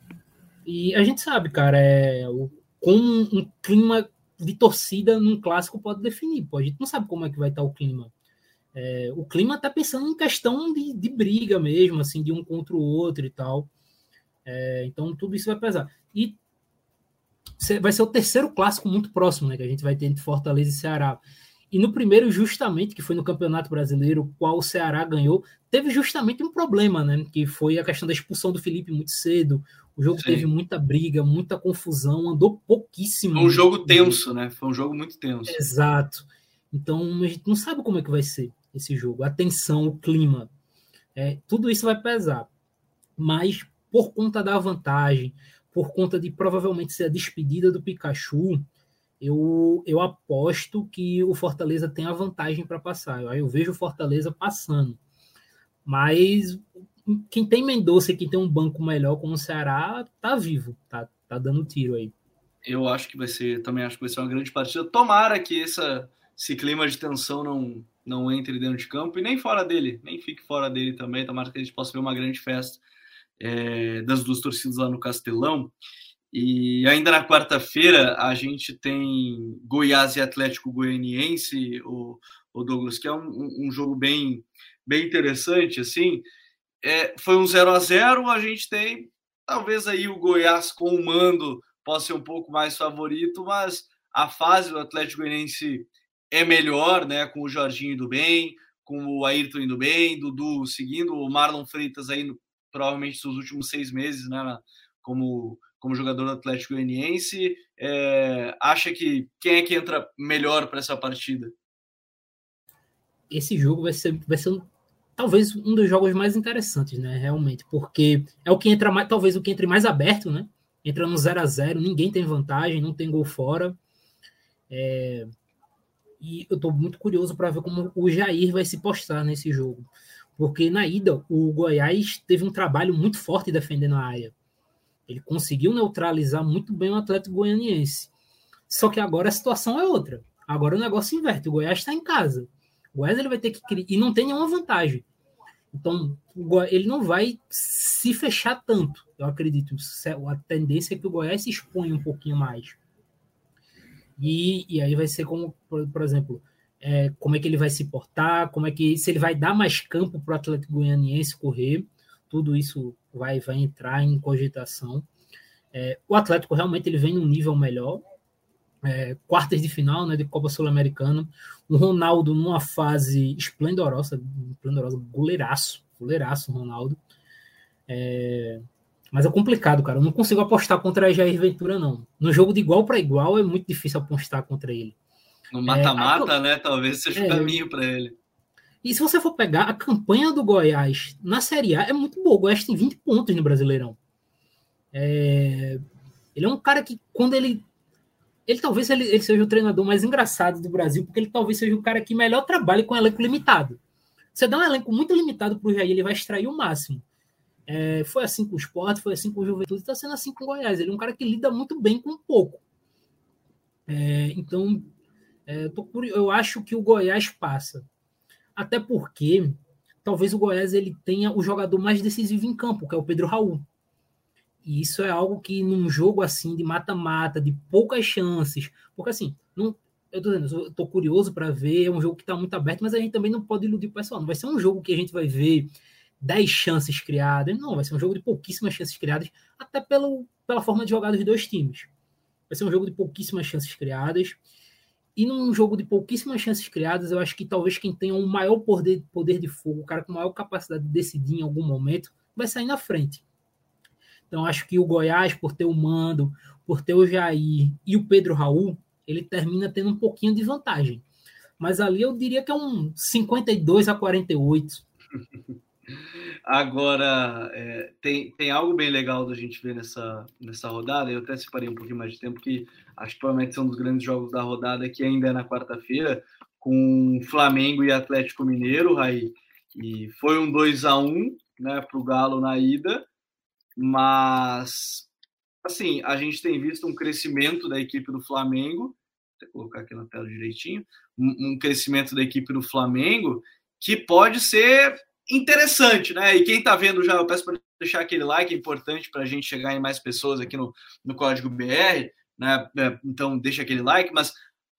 E a gente sabe, cara, é, o, como um clima de torcida num clássico pode definir. Pô. A gente não sabe como é que vai estar o clima. É, o clima está pensando em questão de, de, briga mesmo, assim, de um contra o outro e tal. É, então tudo isso vai pesar. E vai ser o terceiro clássico muito próximo, né? Que a gente vai ter entre Fortaleza e Ceará. E no primeiro, justamente, que foi no Campeonato Brasileiro, qual o Ceará ganhou, teve justamente um problema, né? Que foi a questão da expulsão do Felipe muito cedo. O jogo Sim. teve muita briga, muita confusão, andou pouquíssimo. Foi um jogo tenso, né? Foi um jogo muito tenso. Exato. Então a gente não sabe como é que vai ser esse jogo. A tensão, o clima. É, tudo isso vai pesar. Mas por conta da vantagem, por conta de provavelmente ser a despedida do Pikachu, eu, eu aposto que o Fortaleza tem a vantagem para passar. Eu, eu vejo o Fortaleza passando. Mas quem tem Mendonça e quem tem um banco melhor como o Ceará, tá vivo, tá, tá dando tiro aí. Eu acho que vai ser, também acho que vai ser uma grande partida. Tomara que essa, esse clima de tensão não, não entre dentro de campo e nem fora dele, nem fique fora dele também. Tomara que a gente possa ver uma grande festa é, das duas torcidas lá no Castelão. E ainda na quarta-feira a gente tem Goiás e Atlético Goianiense, o, o Douglas, que é um, um jogo bem, bem interessante, assim. É, foi um 0 a 0 a gente tem talvez aí o Goiás com o mando possa ser um pouco mais favorito, mas a fase do Atlético Goianiense é melhor, né? Com o Jorginho indo bem, com o Ayrton indo bem, Dudu seguindo, o Marlon Freitas aí provavelmente nos últimos seis meses, né? Como como jogador do Atlético Goianiense. É, acha que quem é que entra melhor para essa partida? Esse jogo vai ser, vai ser talvez um dos jogos mais interessantes, né? Realmente, porque é o que entra mais, talvez o que entre mais aberto, né? Entra no 0 a 0 ninguém tem vantagem, não tem gol fora. É, e eu estou muito curioso para ver como o Jair vai se postar nesse jogo. Porque na ida, o Goiás teve um trabalho muito forte defendendo a área. Ele conseguiu neutralizar muito bem o Atlético Goianiense. Só que agora a situação é outra. Agora o negócio inverte. O Goiás está em casa. O Goiás ele vai ter que criar. E não tem nenhuma vantagem. Então, ele não vai se fechar tanto, eu acredito. A tendência é que o Goiás se exponha um pouquinho mais. E, e aí vai ser como, por, por exemplo, é, como é que ele vai se portar, como é que se ele vai dar mais campo para o Atlético Goianiense correr. Tudo isso vai, vai entrar em cogitação. É, o Atlético realmente ele vem num nível melhor. É, quartas de final né, de Copa Sul-Americana. O Ronaldo numa fase esplendorosa, esplendorosa, goleiraço, goleiraço Ronaldo. É, mas é complicado, cara. Eu não consigo apostar contra a Jair Ventura, não. No jogo de igual para igual é muito difícil apostar contra ele. No mata-mata, é, né? Talvez seja o é, caminho para ele. E se você for pegar a campanha do Goiás na Série A, é muito boa. O Goiás tem 20 pontos no Brasileirão. É... Ele é um cara que, quando ele. Ele talvez ele, ele, seja o treinador mais engraçado do Brasil, porque ele talvez seja o cara que melhor trabalha com elenco limitado. Você dá um elenco muito limitado para o Jair, ele vai extrair o máximo. É, foi assim com o Sport, foi assim com o Juventude, está sendo assim com o Goiás. Ele é um cara que lida muito bem com pouco. É, então, é, tô, eu acho que o Goiás passa. Até porque talvez o Goiás ele tenha o jogador mais decisivo em campo, que é o Pedro Raul. E isso é algo que num jogo assim de mata-mata, de poucas chances, porque assim, não, eu tô, dizendo, eu tô curioso para ver, é um jogo que está muito aberto, mas a gente também não pode iludir o pessoal. Não vai ser um jogo que a gente vai ver 10 chances criadas, não, vai ser um jogo de pouquíssimas chances criadas, até pelo, pela forma de jogar dos dois times. Vai ser um jogo de pouquíssimas chances criadas. E num jogo de pouquíssimas chances criadas, eu acho que talvez quem tenha um maior poder, poder de fogo, o cara com maior capacidade de decidir em algum momento, vai sair na frente. Então, acho que o Goiás, por ter o Mando, por ter o Jair e o Pedro Raul, ele termina tendo um pouquinho de vantagem. Mas ali eu diria que é um 52 a 48. Agora, é, tem, tem algo bem legal da gente ver nessa, nessa rodada. Eu até separei um pouquinho mais de tempo, que acho que provavelmente são um dos grandes jogos da rodada, que ainda é na quarta-feira, com Flamengo e Atlético Mineiro, Raí. E foi um 2 a 1 né, para o Galo na ida, mas assim, a gente tem visto um crescimento da equipe do Flamengo, vou colocar aqui na tela direitinho, um, um crescimento da equipe do Flamengo que pode ser interessante, né? E quem está vendo já, eu peço para deixar aquele like, é importante para a gente chegar em mais pessoas aqui no, no Código BR, né? É, então deixa aquele like, mas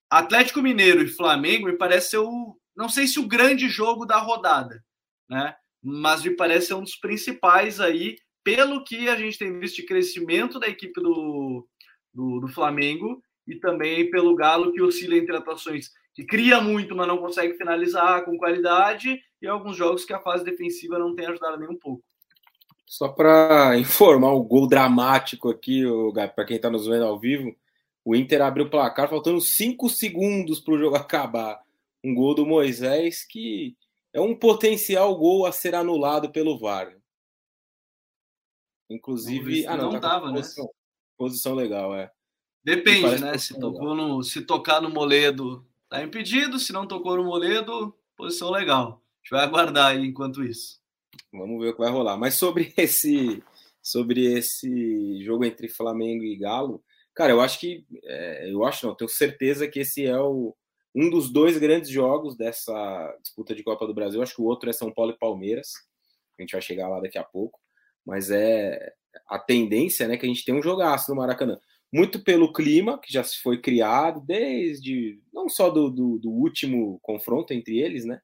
Atlético Mineiro e Flamengo me parece ser o, não sei se o grande jogo da rodada, né? Mas me parece ser um dos principais aí, pelo que a gente tem visto de crescimento da equipe do, do, do Flamengo e também pelo Galo que oscila entre atuações que cria muito, mas não consegue finalizar com qualidade, e alguns jogos que a fase defensiva não tem ajudado nem um pouco. Só para informar o gol dramático aqui, para quem está nos vendo ao vivo, o Inter abriu o placar faltando 5 segundos para o jogo acabar. Um gol do Moisés que é um potencial gol a ser anulado pelo VAR. Inclusive, ah, não, não tá tava, né? posição, né? Posição legal, é. Depende, né? Se, tocou no, se tocar no Moledo, tá impedido. Se não tocou no Moledo, posição legal. Gente vai aguardar aí enquanto isso. Vamos ver o que vai rolar. Mas sobre esse, sobre esse jogo entre Flamengo e Galo, cara, eu acho que, é, eu acho não, tenho certeza que esse é o, um dos dois grandes jogos dessa disputa de Copa do Brasil. Eu acho que o outro é São Paulo e Palmeiras. A gente vai chegar lá daqui a pouco. Mas é a tendência, né, que a gente tem um jogaço no Maracanã. Muito pelo clima que já se foi criado desde não só do, do, do último confronto entre eles, né?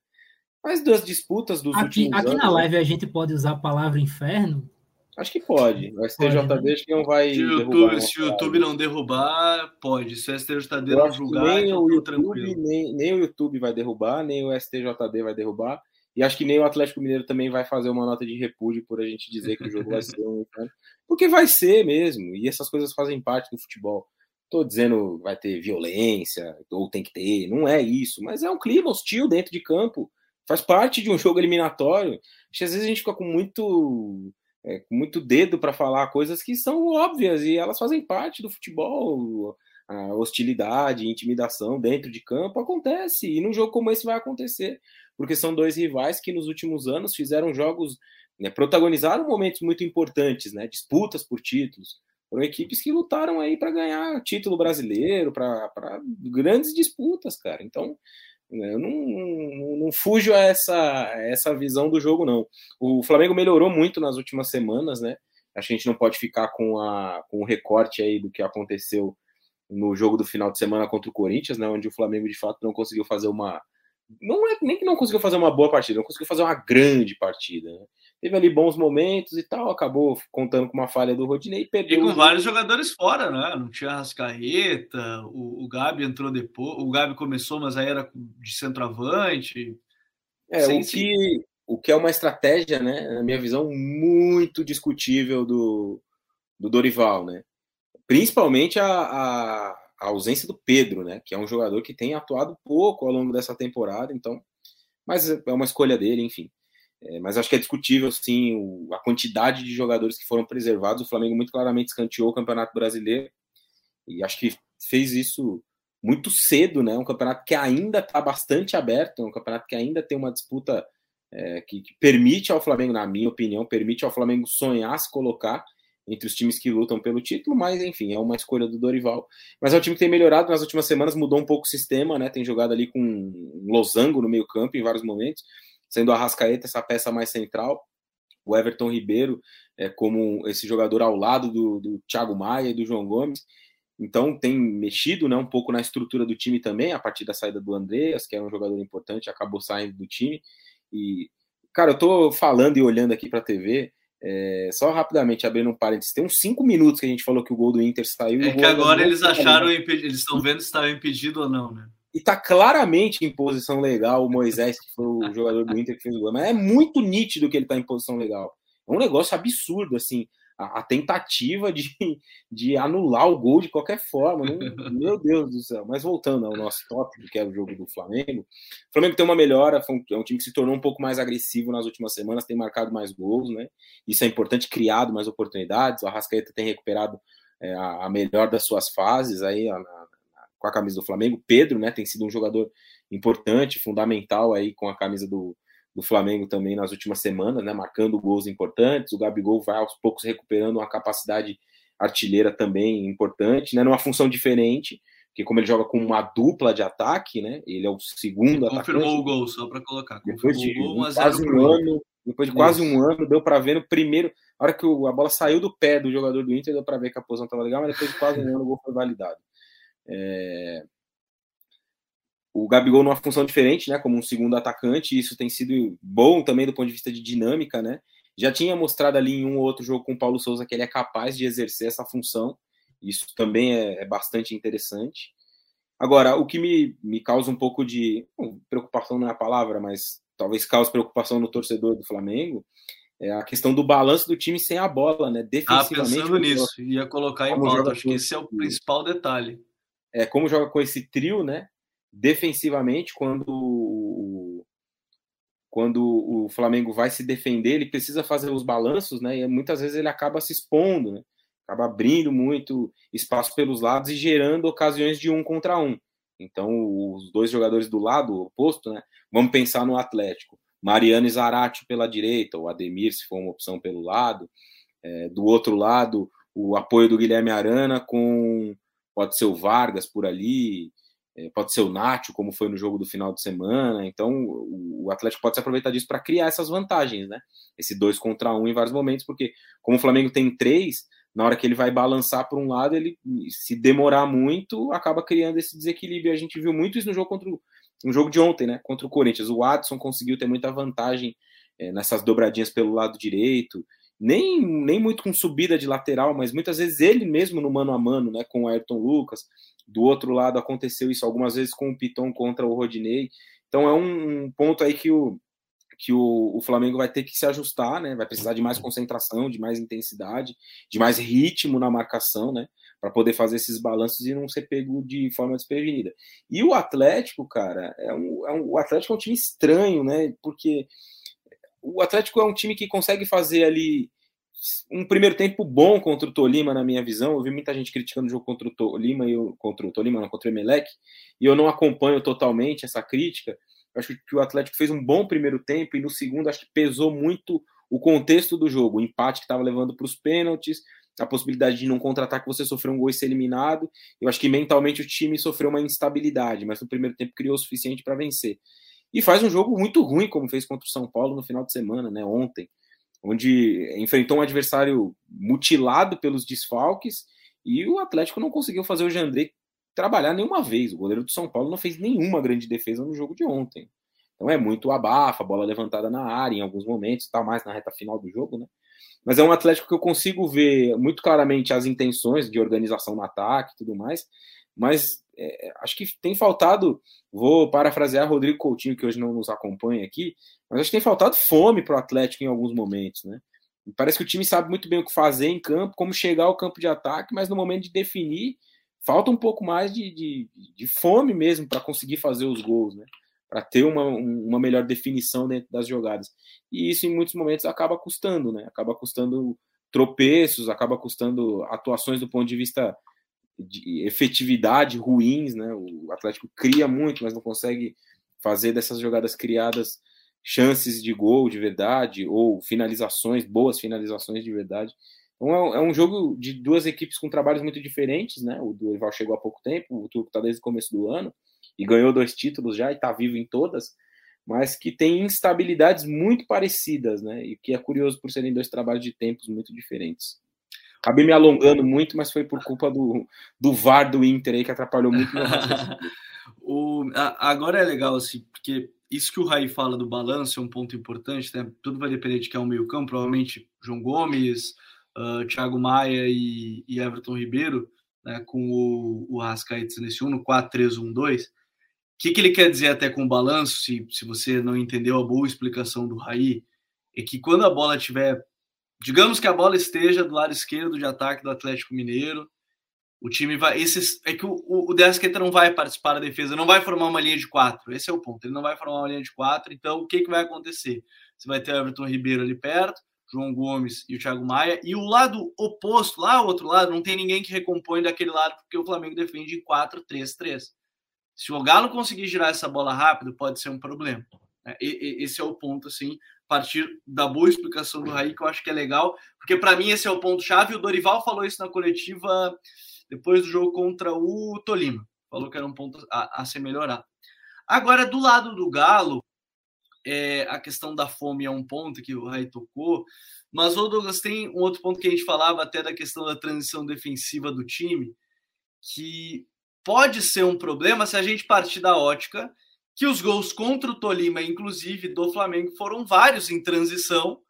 Mas das disputas dos aqui, últimos aqui anos. Aqui na live a gente pode usar a palavra inferno? Acho que pode. O STJD pode, né? acho que não vai. Se o YouTube, se o YouTube não derrubar, pode. Se o STJD não julgar, nem então o YouTube, tranquilo. Nem, nem o YouTube vai derrubar, nem o STJD vai derrubar. E acho que nem o Atlético Mineiro também vai fazer uma nota de repúdio por a gente dizer que o jogo vai ser um inferno. Porque vai ser mesmo. E essas coisas fazem parte do futebol. Estou dizendo vai ter violência, ou tem que ter, não é isso, mas é um clima hostil dentro de campo faz parte de um jogo eliminatório. Às vezes a gente fica com muito, é, com muito dedo para falar coisas que são óbvias e elas fazem parte do futebol. A hostilidade, intimidação dentro de campo acontece e num jogo como esse vai acontecer, porque são dois rivais que nos últimos anos fizeram jogos, né, protagonizaram momentos muito importantes, né, disputas por títulos. Foram equipes que lutaram aí para ganhar título brasileiro, para grandes disputas, cara. Então? Eu não, não, não fujo a essa, essa visão do jogo, não. O Flamengo melhorou muito nas últimas semanas, né? A gente não pode ficar com, a, com o recorte aí do que aconteceu no jogo do final de semana contra o Corinthians, né? Onde o Flamengo de fato não conseguiu fazer uma. Não é nem que não conseguiu fazer uma boa partida, não conseguiu fazer uma grande partida. Né? Teve ali bons momentos e tal, acabou contando com uma falha do Rodinei e perdeu. E com vários jogadores fora, né? Não tinha Rascaeta, o, o Gabi entrou depois, o Gabi começou, mas aí era de centroavante. É, Sem o que, o que é uma estratégia, né? Na minha visão, muito discutível do, do Dorival, né? Principalmente a, a, a ausência do Pedro, né? Que é um jogador que tem atuado pouco ao longo dessa temporada, então. Mas é uma escolha dele, enfim. É, mas acho que é discutível, sim, o, a quantidade de jogadores que foram preservados. O Flamengo muito claramente escanteou o Campeonato Brasileiro e acho que fez isso muito cedo, né? Um campeonato que ainda está bastante aberto, um campeonato que ainda tem uma disputa é, que, que, permite ao Flamengo, na minha opinião, permite ao Flamengo sonhar se colocar entre os times que lutam pelo título, mas enfim, é uma escolha do Dorival. Mas é um time que tem melhorado nas últimas semanas, mudou um pouco o sistema, né? Tem jogado ali com um losango no meio-campo em vários momentos sendo a Rascaeta essa peça mais central, o Everton Ribeiro é, como esse jogador ao lado do, do Thiago Maia e do João Gomes. Então tem mexido né, um pouco na estrutura do time também, a partir da saída do Andreas, que era um jogador importante, acabou saindo do time. E, cara, eu tô falando e olhando aqui para a TV, é, só rapidamente abrindo um parênteses, tem uns cinco minutos que a gente falou que o gol do Inter saiu. É que agora eles acharam, eles estão vendo se estava impedido ou não, né? E tá claramente em posição legal o Moisés, que foi o jogador do Inter que fez o gol. Mas é muito nítido que ele tá em posição legal. É um negócio absurdo, assim, a, a tentativa de, de anular o gol de qualquer forma. Não, meu Deus do céu. Mas voltando ao nosso tópico, que é o jogo do Flamengo, o Flamengo tem uma melhora, é um time que se tornou um pouco mais agressivo nas últimas semanas, tem marcado mais gols, né? Isso é importante, criado mais oportunidades. O Arrascaeta tem recuperado é, a, a melhor das suas fases aí, a, com a camisa do Flamengo. Pedro, né, tem sido um jogador importante, fundamental aí com a camisa do, do Flamengo também nas últimas semanas, né, marcando gols importantes. O Gabigol vai aos poucos recuperando uma capacidade artilheira também importante, né, numa função diferente, que como ele joga com uma dupla de ataque, né, ele é o segundo atacante. Confirmou o gol, só para colocar. Depois de gol, quase um ano, depois de quase um ano, deu para ver no primeiro, na hora que a bola saiu do pé do jogador do Inter, deu para ver que a posição estava legal, mas depois de quase um ano o gol foi validado. É... O Gabigol numa função diferente, né, como um segundo atacante, isso tem sido bom também do ponto de vista de dinâmica, né? Já tinha mostrado ali em um ou outro jogo com o Paulo Souza que ele é capaz de exercer essa função. Isso também é, é bastante interessante. Agora, o que me, me causa um pouco de bom, preocupação não é a palavra, mas talvez cause preocupação no torcedor do Flamengo, é a questão do balanço do time sem a bola, né? Defensivamente. Ah, pensando nisso, ia colocar em pauta, acho que esse é o principal detalhe. É, como joga com esse trio, né? Defensivamente, quando quando o Flamengo vai se defender, ele precisa fazer os balanços, né? E muitas vezes ele acaba se expondo, né? Acaba abrindo muito espaço pelos lados e gerando ocasiões de um contra um. Então, os dois jogadores do lado oposto, né? Vamos pensar no Atlético. Mariano Zarate pela direita, o Ademir, se for uma opção pelo lado. É, do outro lado, o apoio do Guilherme Arana com pode ser o Vargas por ali, é, pode ser o Nacho, como foi no jogo do final de semana. Então, o Atlético pode se aproveitar disso para criar essas vantagens, né? Esse dois contra um em vários momentos, porque como o Flamengo tem três, na hora que ele vai balançar para um lado, ele se demorar muito, acaba criando esse desequilíbrio. A gente viu muito isso no jogo contra o no jogo de ontem, né? Contra o Corinthians. O Watson conseguiu ter muita vantagem é, nessas dobradinhas pelo lado direito. Nem, nem muito com subida de lateral, mas muitas vezes ele mesmo no mano a mano, né? Com o Ayrton Lucas do outro lado aconteceu isso algumas vezes com o Piton contra o Rodinei. Então é um, ponto aí que o, que o, o, Flamengo vai ter que se ajustar, né? Vai precisar de mais concentração, de mais intensidade, de mais ritmo na marcação, né? Para poder fazer esses balanços e não ser pego de forma desprevenida. E o Atlético, cara, é um, é um, o Atlético é um time estranho, né? Porque o Atlético é um time que consegue fazer ali um primeiro tempo bom contra o Tolima, na minha visão. Eu vi muita gente criticando o jogo contra o Tolima, e eu, contra o Tolima, não, contra o Emelec, e eu não acompanho totalmente essa crítica. Eu acho que o Atlético fez um bom primeiro tempo, e no segundo acho que pesou muito o contexto do jogo, o empate que estava levando para os pênaltis, a possibilidade de num contra-ataque você sofrer um gol e ser eliminado. Eu acho que mentalmente o time sofreu uma instabilidade, mas no primeiro tempo criou o suficiente para vencer. E faz um jogo muito ruim, como fez contra o São Paulo no final de semana, né, ontem onde enfrentou um adversário mutilado pelos desfalques e o Atlético não conseguiu fazer o Jandrei trabalhar nenhuma vez. O goleiro do São Paulo não fez nenhuma grande defesa no jogo de ontem. Então é muito abafa, bola levantada na área em alguns momentos, tal, mais na reta final do jogo, né? Mas é um Atlético que eu consigo ver muito claramente as intenções de organização no ataque e tudo mais, mas é, acho que tem faltado, vou parafrasear Rodrigo Coutinho, que hoje não nos acompanha aqui, mas acho que tem faltado fome para o Atlético em alguns momentos, né? Parece que o time sabe muito bem o que fazer em campo, como chegar ao campo de ataque, mas no momento de definir, falta um pouco mais de, de, de fome mesmo para conseguir fazer os gols, né? Para ter uma, uma melhor definição dentro das jogadas. E isso, em muitos momentos, acaba custando, né? Acaba custando tropeços, acaba custando atuações do ponto de vista de efetividade ruins, né? O Atlético cria muito, mas não consegue fazer dessas jogadas criadas chances de gol de verdade ou finalizações, boas finalizações de verdade. Então é, um é jogo de duas equipes com trabalhos muito diferentes, né? O do Eval chegou há pouco tempo, o Turco está desde o começo do ano e ganhou dois títulos já e está vivo em todas, mas que tem instabilidades muito parecidas, né? E que é curioso por serem dois trabalhos de tempos muito diferentes. Acabei me alongando muito, mas foi por culpa do, do VAR do Inter aí que atrapalhou muito o, Agora é legal, assim, porque isso que o Raí fala do balanço é um ponto importante, né? Tudo vai depender de quem é o meio campo, provavelmente João Gomes, uh, Thiago Maia e, e, Everton Ribeiro, né? Com o, o Rascaeta nesse 1, no 4-3-1-2. O que, que ele quer dizer até com o balanço, se, se você não entendeu a boa explicação do Raí, é que quando a bola estiver Digamos que a bola esteja do lado esquerdo de ataque do Atlético Mineiro. O time vai. Esses, é que o, o, o não vai participar da defesa, não vai formar uma linha de quatro. Esse é o ponto. Ele não vai formar uma linha de quatro. Então, o que, que vai acontecer? Você vai ter o Everton Ribeiro ali perto, João Gomes e o Thiago Maia. E o lado oposto, lá o outro lado, não tem ninguém que recompõe daquele lado, porque o Flamengo defende em 4-3-3. Se o Galo conseguir girar essa bola rápido, pode ser um problema. É, esse é o ponto, assim, partir da boa explicação do Raí, que eu acho que é legal, porque para mim esse é o ponto-chave. O Dorival falou isso na coletiva depois do jogo contra o Tolima. Falou que era um ponto a, a ser melhorado. Agora, do lado do Galo, é, a questão da fome é um ponto que o Rai tocou, mas o Douglas tem um outro ponto que a gente falava até da questão da transição defensiva do time, que pode ser um problema se a gente partir da ótica que os gols contra o Tolima, inclusive do Flamengo, foram vários em transição,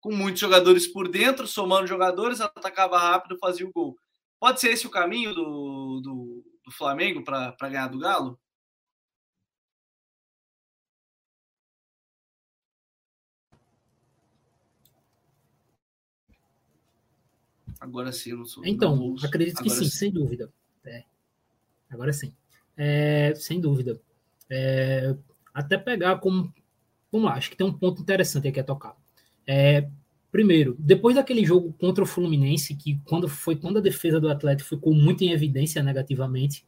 com muitos jogadores por dentro, somando jogadores, atacava rápido, fazia o gol. Pode ser esse o caminho do, do, do Flamengo para ganhar do Galo? Agora sim, não sou. Então, acredito que sim, sim, sem dúvida. É. Agora sim. É, sem dúvida. É, até pegar como. Vamos lá, acho que tem um ponto interessante aqui a tocar. É, primeiro, depois daquele jogo contra o Fluminense, que quando foi quando a defesa do Atlético ficou muito em evidência negativamente,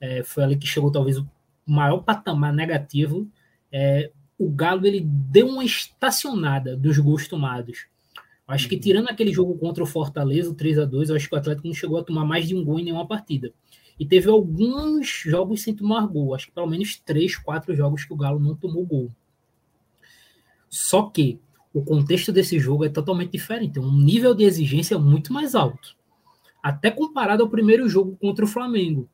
é, foi ali que chegou talvez o maior patamar negativo. É, o Galo ele deu uma estacionada dos gols tomados. Acho que uhum. tirando aquele jogo contra o Fortaleza, o 3 a 2 eu acho que o Atlético não chegou a tomar mais de um gol em nenhuma partida. E teve alguns jogos sem tomar gol. Acho que pelo menos três, quatro jogos que o Galo não tomou gol. Só que o contexto desse jogo é totalmente diferente. Um nível de exigência muito mais alto. Até comparado ao primeiro jogo contra o Flamengo.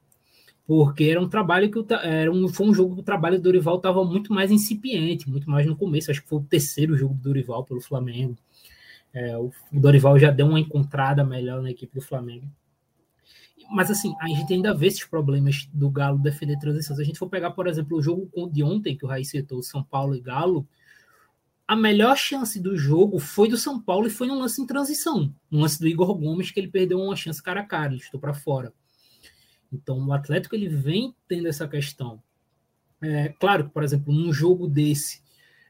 Porque era um trabalho que o, era um, foi um jogo que o trabalho do Dorival estava muito mais incipiente, muito mais no começo. Acho que foi o terceiro jogo do Dorival pelo Flamengo. É, o Dorival já deu uma encontrada melhor na equipe do Flamengo. Mas assim, a gente ainda vê esses problemas do Galo defender transição. Se a gente for pegar, por exemplo, o jogo de ontem, que o Raiz citou, São Paulo e Galo, a melhor chance do jogo foi do São Paulo e foi no lance em transição. No lance do Igor Gomes, que ele perdeu uma chance cara a cara, ele estou para fora. Então, o Atlético ele vem tendo essa questão. É, claro que, por exemplo, num jogo desse,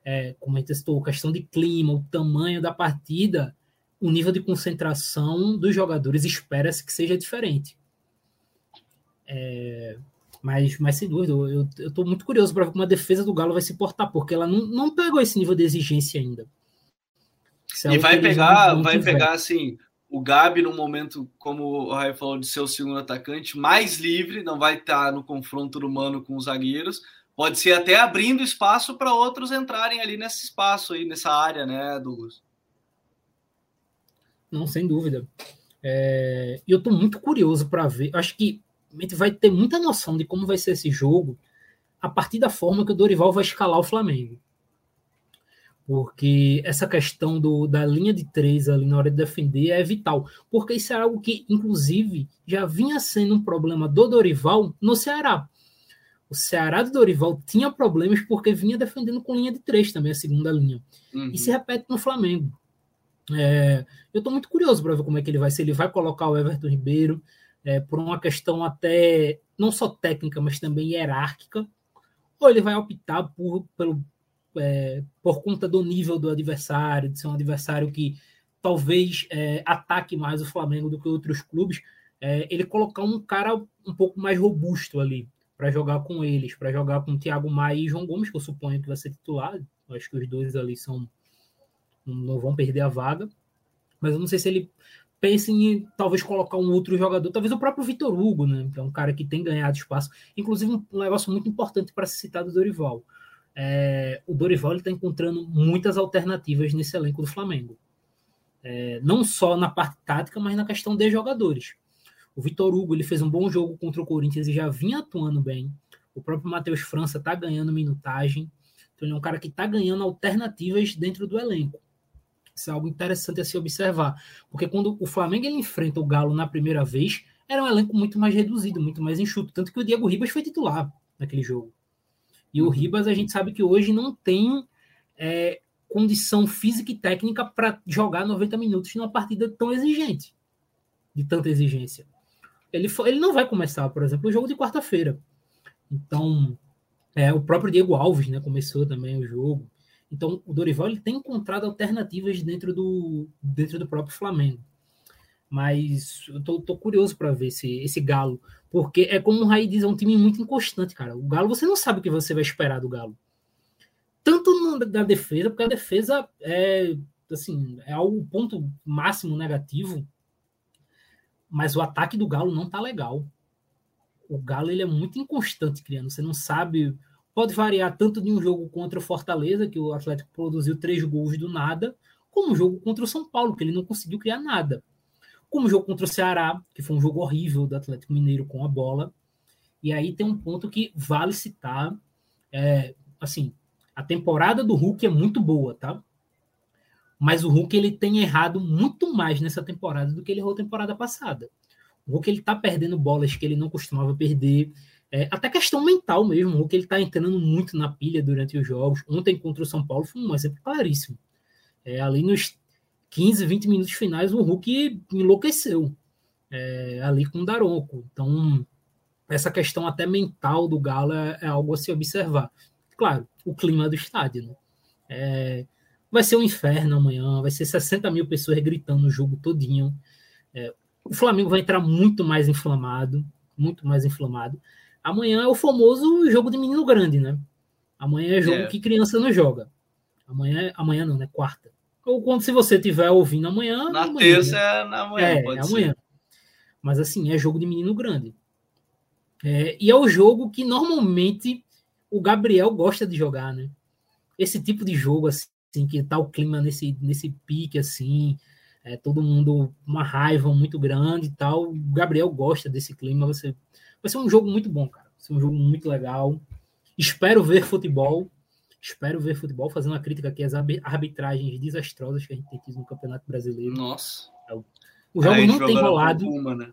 é, como a gente citou, questão de clima, o tamanho da partida, o nível de concentração dos jogadores espera-se que seja diferente. É, mas, mas sem dúvida, eu estou muito curioso para ver como a defesa do Galo vai se portar, porque ela não, não pegou esse nível de exigência ainda. É e vai pegar, vai pegar assim, o Gabi no momento, como o Raio falou, de ser o segundo atacante, mais livre, não vai estar no confronto humano com os zagueiros, pode ser até abrindo espaço para outros entrarem ali nesse espaço aí, nessa área, né, Douglas? Não, sem dúvida. É, e eu estou muito curioso para ver. Acho que a gente vai ter muita noção de como vai ser esse jogo a partir da forma que o Dorival vai escalar o Flamengo. Porque essa questão do, da linha de três ali na hora de defender é vital. Porque isso é algo que, inclusive, já vinha sendo um problema do Dorival no Ceará. O Ceará do Dorival tinha problemas porque vinha defendendo com linha de três também, a segunda linha. Uhum. E se repete no Flamengo. É, eu estou muito curioso para ver como é que ele vai. Se ele vai colocar o Everton Ribeiro, é, por uma questão até não só técnica, mas também hierárquica, ou ele vai optar por, pelo, é, por conta do nível do adversário, de ser um adversário que talvez é, ataque mais o Flamengo do que outros clubes, é, ele colocar um cara um pouco mais robusto ali para jogar com eles, para jogar com o Thiago Maia e João Gomes, que eu suponho que vai ser titular. Acho que os dois ali são não vão perder a vaga, mas eu não sei se ele pense em talvez colocar um outro jogador, talvez o próprio Vitor Hugo, né, que é um cara que tem ganhado espaço. Inclusive, um, negócio muito importante para se citar do Dorival. É, o Dorival está encontrando muitas alternativas nesse elenco do Flamengo. É, não só na parte tática, mas na questão de jogadores. O Vitor Hugo ele fez um bom jogo contra o Corinthians e já vinha atuando bem. O próprio Matheus França está ganhando minutagem. Então ele é um cara que está ganhando alternativas dentro do elenco. Isso é algo interessante a se observar. Porque quando o Flamengo ele enfrenta o Galo na primeira vez, era um elenco muito mais reduzido, muito mais enxuto. Tanto que o Diego Ribas foi titular naquele jogo. E o uhum. Ribas, a gente sabe que hoje não tem é, condição física e técnica para jogar 90 minutos numa partida tão exigente, de tanta exigência. Ele, ele não vai começar, por exemplo, o jogo de quarta-feira. Então, é, o próprio Diego Alves né, começou também o jogo. Então, o Dorival ele tem encontrado alternativas dentro do, dentro do próprio Flamengo. Mas eu tô, tô curioso para ver esse, esse Galo, porque é como o Raí diz, é um time muito inconstante, cara. O Galo, você não sabe o que você vai esperar do Galo. tanto da defesa, porque a defesa é assim, é o ponto máximo negativo, mas o ataque do Galo não tá legal. O Galo ele é muito inconstante criando, você não sabe, pode variar tanto de um jogo contra o Fortaleza, que o Atlético produziu três gols do nada, como um jogo contra o São Paulo, que ele não conseguiu criar nada. Como o jogo contra o Ceará, que foi um jogo horrível do Atlético Mineiro com a bola. E aí tem um ponto que vale citar, é, assim, a temporada do Hulk é muito boa, tá? Mas o Hulk ele tem errado muito mais nessa temporada do que ele errou temporada passada. O Hulk ele tá perdendo bolas que ele não costumava perder. É, até questão mental mesmo. O Hulk ele tá entrando muito na pilha durante os jogos. Ontem contra o São Paulo foi um exemplo claríssimo. É, ali nos 15, 20 minutos finais, o Hulk enlouqueceu. É, ali com o Daronco. Então, essa questão até mental do Galo é, é, algo a se observar. Claro, o clima do estádio. Né? É, Vai ser um inferno amanhã, vai ser 60 mil pessoas gritando o jogo todinho. É, o Flamengo vai entrar muito mais inflamado, muito mais inflamado. Amanhã é o famoso jogo de menino grande, né? Amanhã é jogo é. que criança não joga. Amanhã, amanhã não, né? Quarta. Ou quando se você estiver ouvindo amanhã. Na amanhã, terça né? é na manhã. É, é amanhã. Mas assim, é jogo de menino grande. É, e é o jogo que normalmente o Gabriel gosta de jogar, né? Esse tipo de jogo, assim, que tá o clima nesse, nesse pique, assim, é, todo mundo uma raiva muito grande e tal. O Gabriel gosta desse clima. Ser, vai ser um jogo muito bom, cara. Vai ser um jogo muito legal. Espero ver futebol. Espero ver futebol, fazendo uma crítica aqui às arbitragens desastrosas que a gente tem tido no Campeonato Brasileiro. Nossa. Os jogos não tem rolado. Uma, né?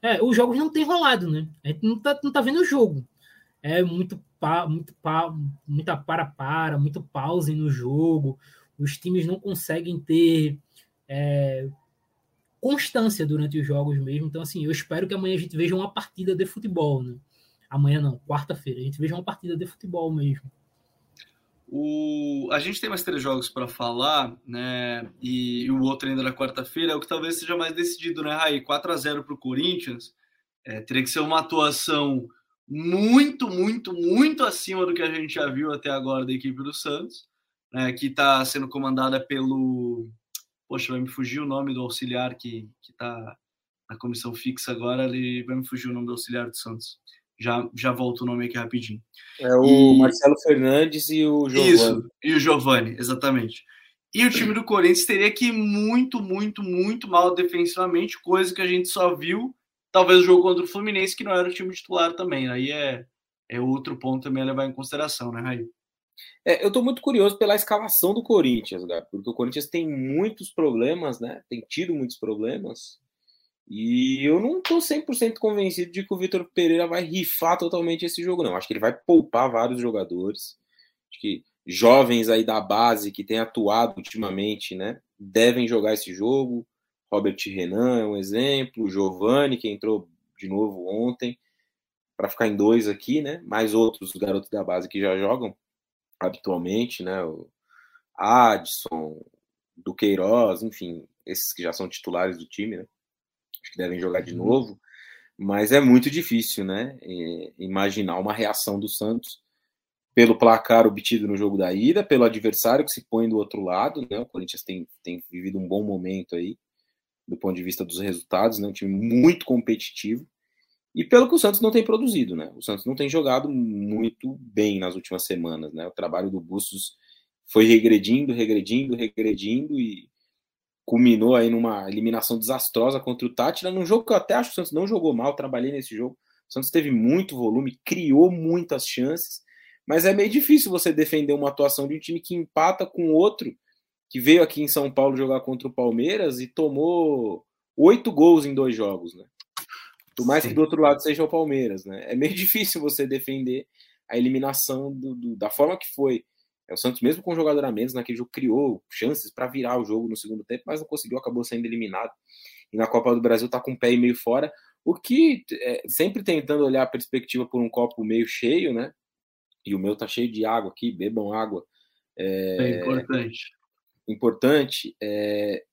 É, os jogos não tem rolado, né? A gente não tá, não tá vendo o jogo. É muito pa, muito pa, muita para-para, muito pause no jogo. Os times não conseguem ter é, constância durante os jogos mesmo. Então, assim, eu espero que amanhã a gente veja uma partida de futebol, né? Amanhã não, quarta-feira, a gente veja uma partida de futebol mesmo. O... A gente tem mais três jogos para falar, né? E, o outro ainda na quarta-feira é o que talvez seja mais decidido, né, Raí? 4 a 0 para o Corinthians. É, teria que ser uma atuação muito, muito, muito acima do que a gente já viu até agora da equipe do Santos, né, que está sendo comandada pelo. Poxa, vai me fugir o nome do auxiliar que está na comissão fixa agora, ele vai me fugir o nome do auxiliar do Santos. Já, já volto o nome aqui rapidinho. É o e... Marcelo Fernandes e o Giovani. Isso, e o Giovani, exatamente. E o time do Corinthians teria que ir muito, muito, muito mal defensivamente, coisa que a gente só viu talvez o jogo contra o Fluminense, que não era o time titular também. Aí é, é outro ponto também a levar em consideração, né, Raí? É, eu estou muito curioso pela escalação do Corinthians, cara, porque o Corinthians tem muitos problemas, né? Tem tido muitos problemas. E eu não estou 100% convencido de que o Vitor Pereira vai rifar totalmente esse jogo, não. Acho que ele vai poupar vários jogadores. Acho que jovens aí da base que têm atuado ultimamente, né? Devem jogar esse jogo. Robert Renan é um exemplo, Giovanni, que entrou de novo ontem, para ficar em dois aqui, né? Mais outros garotos da base que já jogam habitualmente, né? O Adson, Duqueiroz, enfim, esses que já são titulares do time, né? Acho que devem jogar de uhum. novo, mas é muito difícil, né? Imaginar uma reação do Santos pelo placar obtido no jogo da ida, pelo adversário que se põe do outro lado, né? O Corinthians tem, tem vivido um bom momento aí do ponto de vista dos resultados, né? Um time muito competitivo. E pelo que o Santos não tem produzido, né? O Santos não tem jogado muito bem nas últimas semanas, né? O trabalho do Bustos foi regredindo, regredindo, regredindo e culminou aí numa eliminação desastrosa contra o Tátira, num jogo que eu até acho que o Santos não jogou mal, trabalhei nesse jogo. O Santos teve muito volume, criou muitas chances, mas é meio difícil você defender uma atuação de um time que empata com outro que veio aqui em São Paulo jogar contra o Palmeiras e tomou oito gols em dois jogos, né? Por mais Sim. que do outro lado seja o Palmeiras, né? É meio difícil você defender a eliminação do, do, da forma que foi. É, o Santos, mesmo com um jogador a menos, naquele jogo criou chances para virar o jogo no segundo tempo, mas não conseguiu, acabou sendo eliminado. E na Copa do Brasil tá com o pé e meio fora, o que é, sempre tentando olhar a perspectiva por um copo meio cheio, né? E o meu tá cheio de água aqui, bebam água. É, é importante importante, é,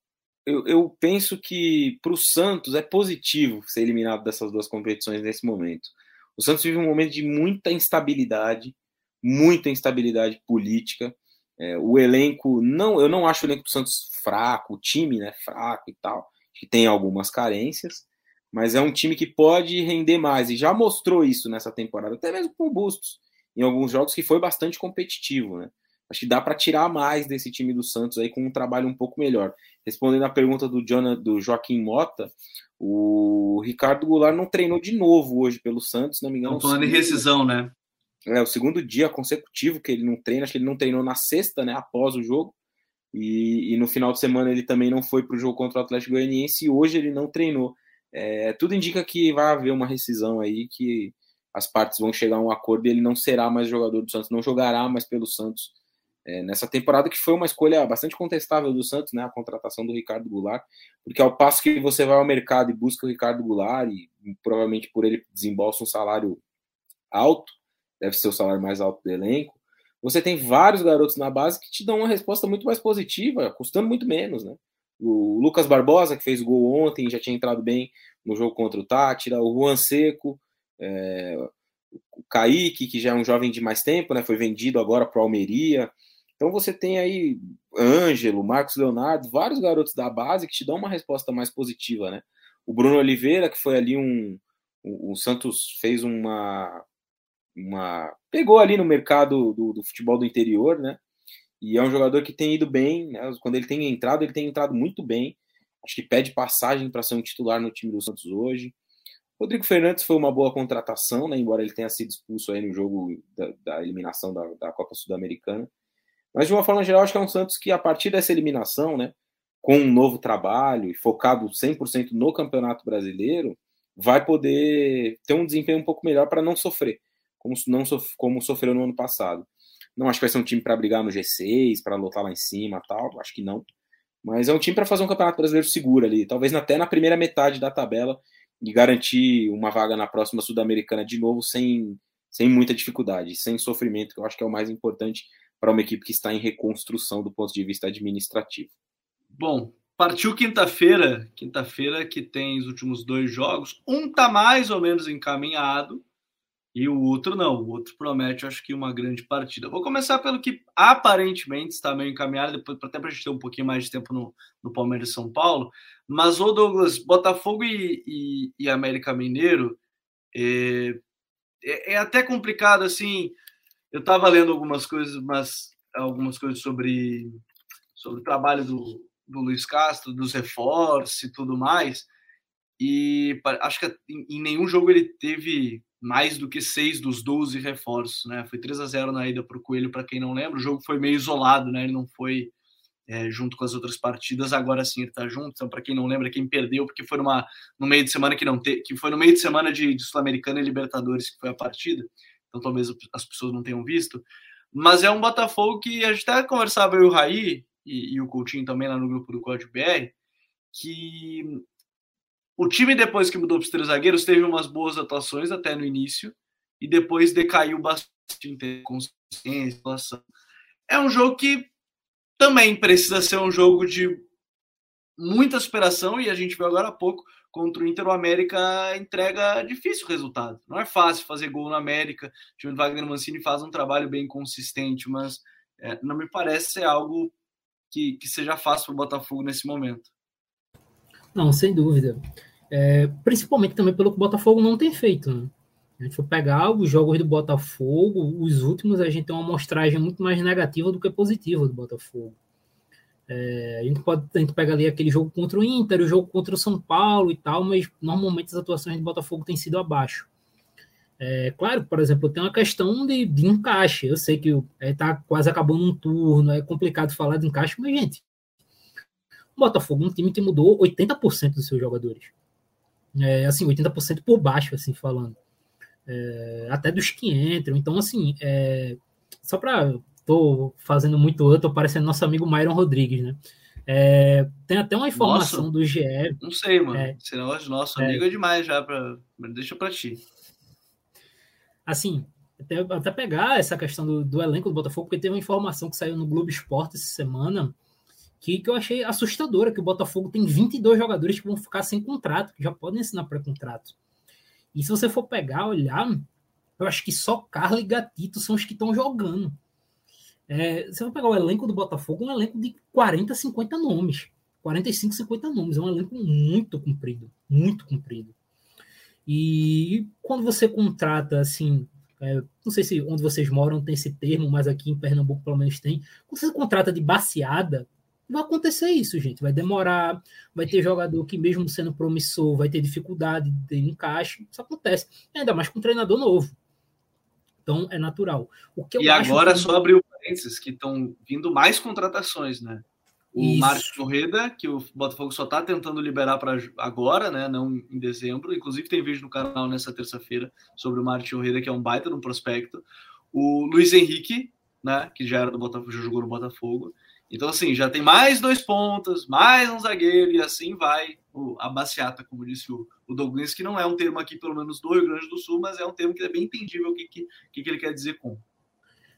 penso que para o Santos é positivo ser eliminado dessas duas competições nesse momento. O Santos vive um momento de muita instabilidade, muita instabilidade política. É, o elenco, não, eu não acho o elenco do Santos fraco, o time né, fraco e tal, que tem algumas carências, mas é um time que pode render mais e já mostrou isso nessa temporada, até mesmo com o Bustos, em alguns jogos que foi bastante competitivo. Né? Acho que dá para tirar mais desse time do Santos aí com um trabalho um pouco melhor. Respondendo à pergunta do, Jonah, do Joaquim Mota, o Ricardo Goulart não treinou de novo hoje pelo Santos, não me engano. Estão falando em rescisão, né? É o segundo dia consecutivo que ele não treina, acho que ele não treinou na sexta, né, após o jogo. E, e no final de semana ele também não foi para o jogo contra o Atlético Goianiense e hoje ele não treinou. É, tudo indica que vai haver uma rescisão aí, que as partes vão chegar a um acordo e ele não será mais jogador do Santos, não jogará mais pelo Santos é, nessa temporada, que foi uma escolha bastante contestável do Santos, né, a contratação do Ricardo Goulart, porque ao passo que você vai ao mercado e busca o Ricardo Goulart, e provavelmente por ele desembolsa um salário alto, deve ser o salário mais alto do elenco, você tem vários garotos na base que te dão uma resposta muito mais positiva, custando muito menos, né? O Lucas Barbosa, que fez gol ontem, já tinha entrado bem no jogo contra o Tátira, o Juan Seco, é, o Kaique, que já é um jovem de mais tempo, né? Foi vendido agora para o Almeria. Então você tem aí Ângelo, Marcos Leonardo, vários garotos da base que te dão uma resposta mais positiva, né? O Bruno Oliveira, que foi ali um. O, Santos fez uma. uma pegou ali no mercado do, do, futebol do interior, né? E é um jogador que tem ido bem, né? Quando ele tem entrado, ele tem entrado muito bem. Acho que pede passagem para ser um titular no time do Santos hoje. Rodrigo Fernandes foi uma boa contratação, né? Embora ele tenha sido expulso aí no jogo da, da eliminação da, da Copa Sul-Americana. Mas, de uma forma geral, acho que é um Santos que, a partir dessa eliminação, né, com um novo trabalho e focado 100% no Campeonato Brasileiro, vai poder ter um desempenho um pouco melhor para não sofrer, como, não sof como sofreu no ano passado. Não acho que vai ser um time para brigar no G6, para lutar lá em cima tal, acho que não. Mas é um time para fazer um Campeonato Brasileiro seguro ali, talvez até na primeira metade da tabela e garantir uma vaga na próxima Sul-Americana de novo sem, sem muita dificuldade, sem sofrimento, que eu acho que é o mais importante para uma equipe que está em reconstrução do ponto de vista administrativo. Bom, partiu quinta-feira, quinta-feira que tem os últimos dois jogos, um está mais ou menos encaminhado e o outro não. O outro promete, acho que uma grande partida. Vou começar pelo que aparentemente está meio encaminhado, depois até para a gente ter um pouquinho mais de tempo no, no Palmeiras e São Paulo. Mas o Douglas, Botafogo e, e, e América Mineiro é, é, é até complicado assim eu estava lendo algumas coisas, mas algumas coisas sobre, sobre o trabalho do, do Luiz Castro, dos reforços e tudo mais. E acho que em, nenhum jogo ele teve mais do que seis dos 12 reforços, né? Foi 3 a 0 na ida para o Coelho, para quem não lembra. O jogo foi meio isolado, né? Ele não foi é, junto com as outras partidas. Agora sim ele está junto. Então, para quem não lembra, quem perdeu, porque foi numa, no meio de semana que não te, que foi no meio de semana de, de Sul-Americana e Libertadores que foi a partida então talvez as pessoas não tenham visto. Mas é um Botafogo que a gente até conversava eu e o Raí, e, e o Coutinho também lá no grupo do Código BR, que o time, depois que mudou para os três zagueiros, teve umas boas atuações até no início, e depois decaiu bastante em consciência. É um jogo que também precisa ser um jogo de muita superação, e a gente viu agora há pouco contra o Inter, o América entrega difícil resultado. Não é fácil fazer gol no América. O time do Wagner Mancini faz um trabalho bem consistente, mas é, não me parece ser algo que, que seja fácil para o Botafogo nesse momento. Não, sem dúvida. É, principalmente também pelo que o Botafogo não tem feito. Né? A gente for pegar os jogos do Botafogo, os últimos, a gente tem uma amostragem muito mais negativa do que positiva do Botafogo. É, a, gente pode, a gente pega ali aquele jogo contra o Inter, o jogo contra o São Paulo e tal, mas normalmente as atuações do Botafogo têm sido abaixo. É, claro, por exemplo, tem uma questão de, de encaixe. Eu sei que está é, quase acabando um turno, é complicado falar de encaixe, mas, gente, o Botafogo é um time que mudou 80% dos seus jogadores. É, assim, 80% por baixo, assim, falando. É, até dos que entram. Então, assim, é, só para tô fazendo muito eu, tô parecendo nosso amigo Myron Rodrigues, né? É, tem até uma informação Nossa, do GE. Não sei, mano. É, Esse negócio de nosso é, amigo é demais já, pra, deixa pra ti. Assim, até, até pegar essa questão do, do, elenco do Botafogo, porque teve uma informação que saiu no Globo Esporte essa semana que, que eu achei assustadora, que o Botafogo tem 22 jogadores que vão ficar sem contrato, que já podem assinar pré-contrato. E se você for pegar, olhar, eu acho que só Carla e Gatito são os que estão jogando. É, você vai pegar o elenco do Botafogo, um elenco de 40, 50 nomes. 45, 50 nomes. É um elenco muito comprido. Muito comprido. E quando você contrata, assim, é, não sei se onde vocês moram tem esse termo, mas aqui em Pernambuco pelo menos tem. Quando você contrata de baseada, vai acontecer isso, gente. Vai demorar, vai ter jogador que, mesmo sendo promissor, vai ter dificuldade de encaixe. Isso acontece. Ainda mais com um treinador novo. Então é natural. O que e agora que... só abriu parênteses que estão vindo mais contratações, né? O Márcio Correda, que o Botafogo só está tentando liberar para agora, né? Não em dezembro. Inclusive tem vídeo no canal nessa terça-feira sobre o Márcio Correda, que é um baita no prospecto. O Luiz Henrique, né? Que já era do Botafogo, já jogou no Botafogo. Então, assim, já tem mais dois pontas, mais um zagueiro, e assim vai a baciata, como disse o, o Douglas, que não é um termo aqui, pelo menos do Rio Grande do Sul, mas é um termo que é bem entendível o que, que, que ele quer dizer com.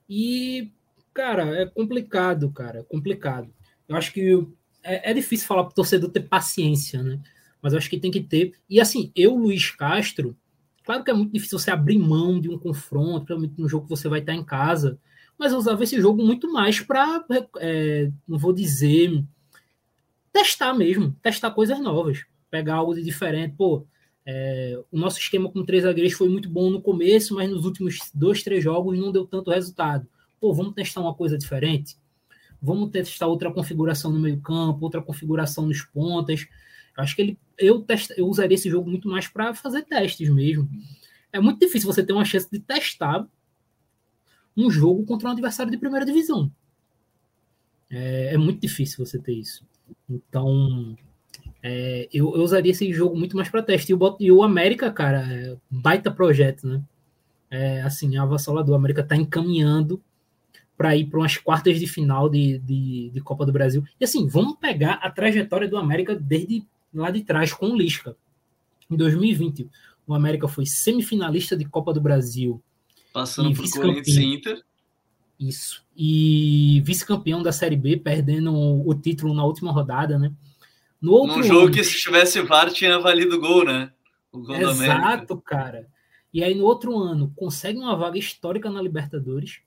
E, cara, é complicado, cara, é complicado. Eu acho que é, é difícil falar para o torcedor ter paciência, né? Mas eu acho que tem que ter. E assim, eu, Luiz Castro, claro que é muito difícil você abrir mão de um confronto, principalmente no jogo que você vai estar em casa, mas eu usava esse jogo muito mais para, é, não vou dizer, testar mesmo, testar coisas novas, pegar algo de diferente. Pô, é, o nosso esquema com três zagueiros foi muito bom no começo, mas nos últimos dois, três jogos não deu tanto resultado. Pô, vamos testar uma coisa diferente? Vamos testar outra configuração no meio campo, outra configuração nos pontas. Eu acho que ele, eu, testa, eu usaria esse jogo muito mais para fazer testes mesmo. É muito difícil você ter uma chance de testar um jogo contra um adversário de primeira divisão. É, é muito difícil você ter isso. Então, é, eu, eu, usaria esse jogo muito mais para teste. E o, e o América, cara, é baita projeto, né? É, assim, a avassalador. O América está encaminhando para ir para umas quartas de final de, de, de, Copa do Brasil. E assim, vamos pegar a trajetória do América desde lá de trás com o Lisca. Em 2020, o América foi semifinalista de Copa do Brasil. Passando por Corinthians e Inter. Isso. E vice-campeão da Série B, perdendo o título na última rodada, né? No outro Num jogo que se tivesse VAR tinha valido gol, né? O gol Exato, cara. E aí no outro ano consegue uma vaga histórica na Libertadores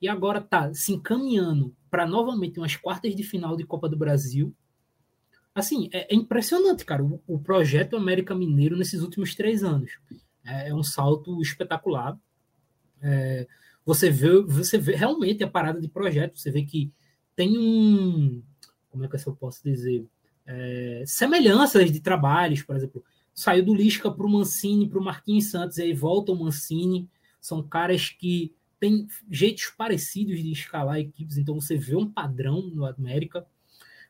e agora tá se encaminhando para novamente umas quartas de final de Copa do Brasil. Assim, é, é impressionante, cara, o, o, projeto América Mineiro nesses últimos três anos. É, é um salto espetacular. É, você, vê, você vê realmente a parada de projeto, você vê que tem um. Como é que eu posso dizer? É, semelhanças de trabalhos, por exemplo. Saiu do Lisca para o Mancini, para o Marquinhos Santos, e aí volta o Mancini. São caras que tem jeitos parecidos de escalar equipes, então você vê um padrão no América.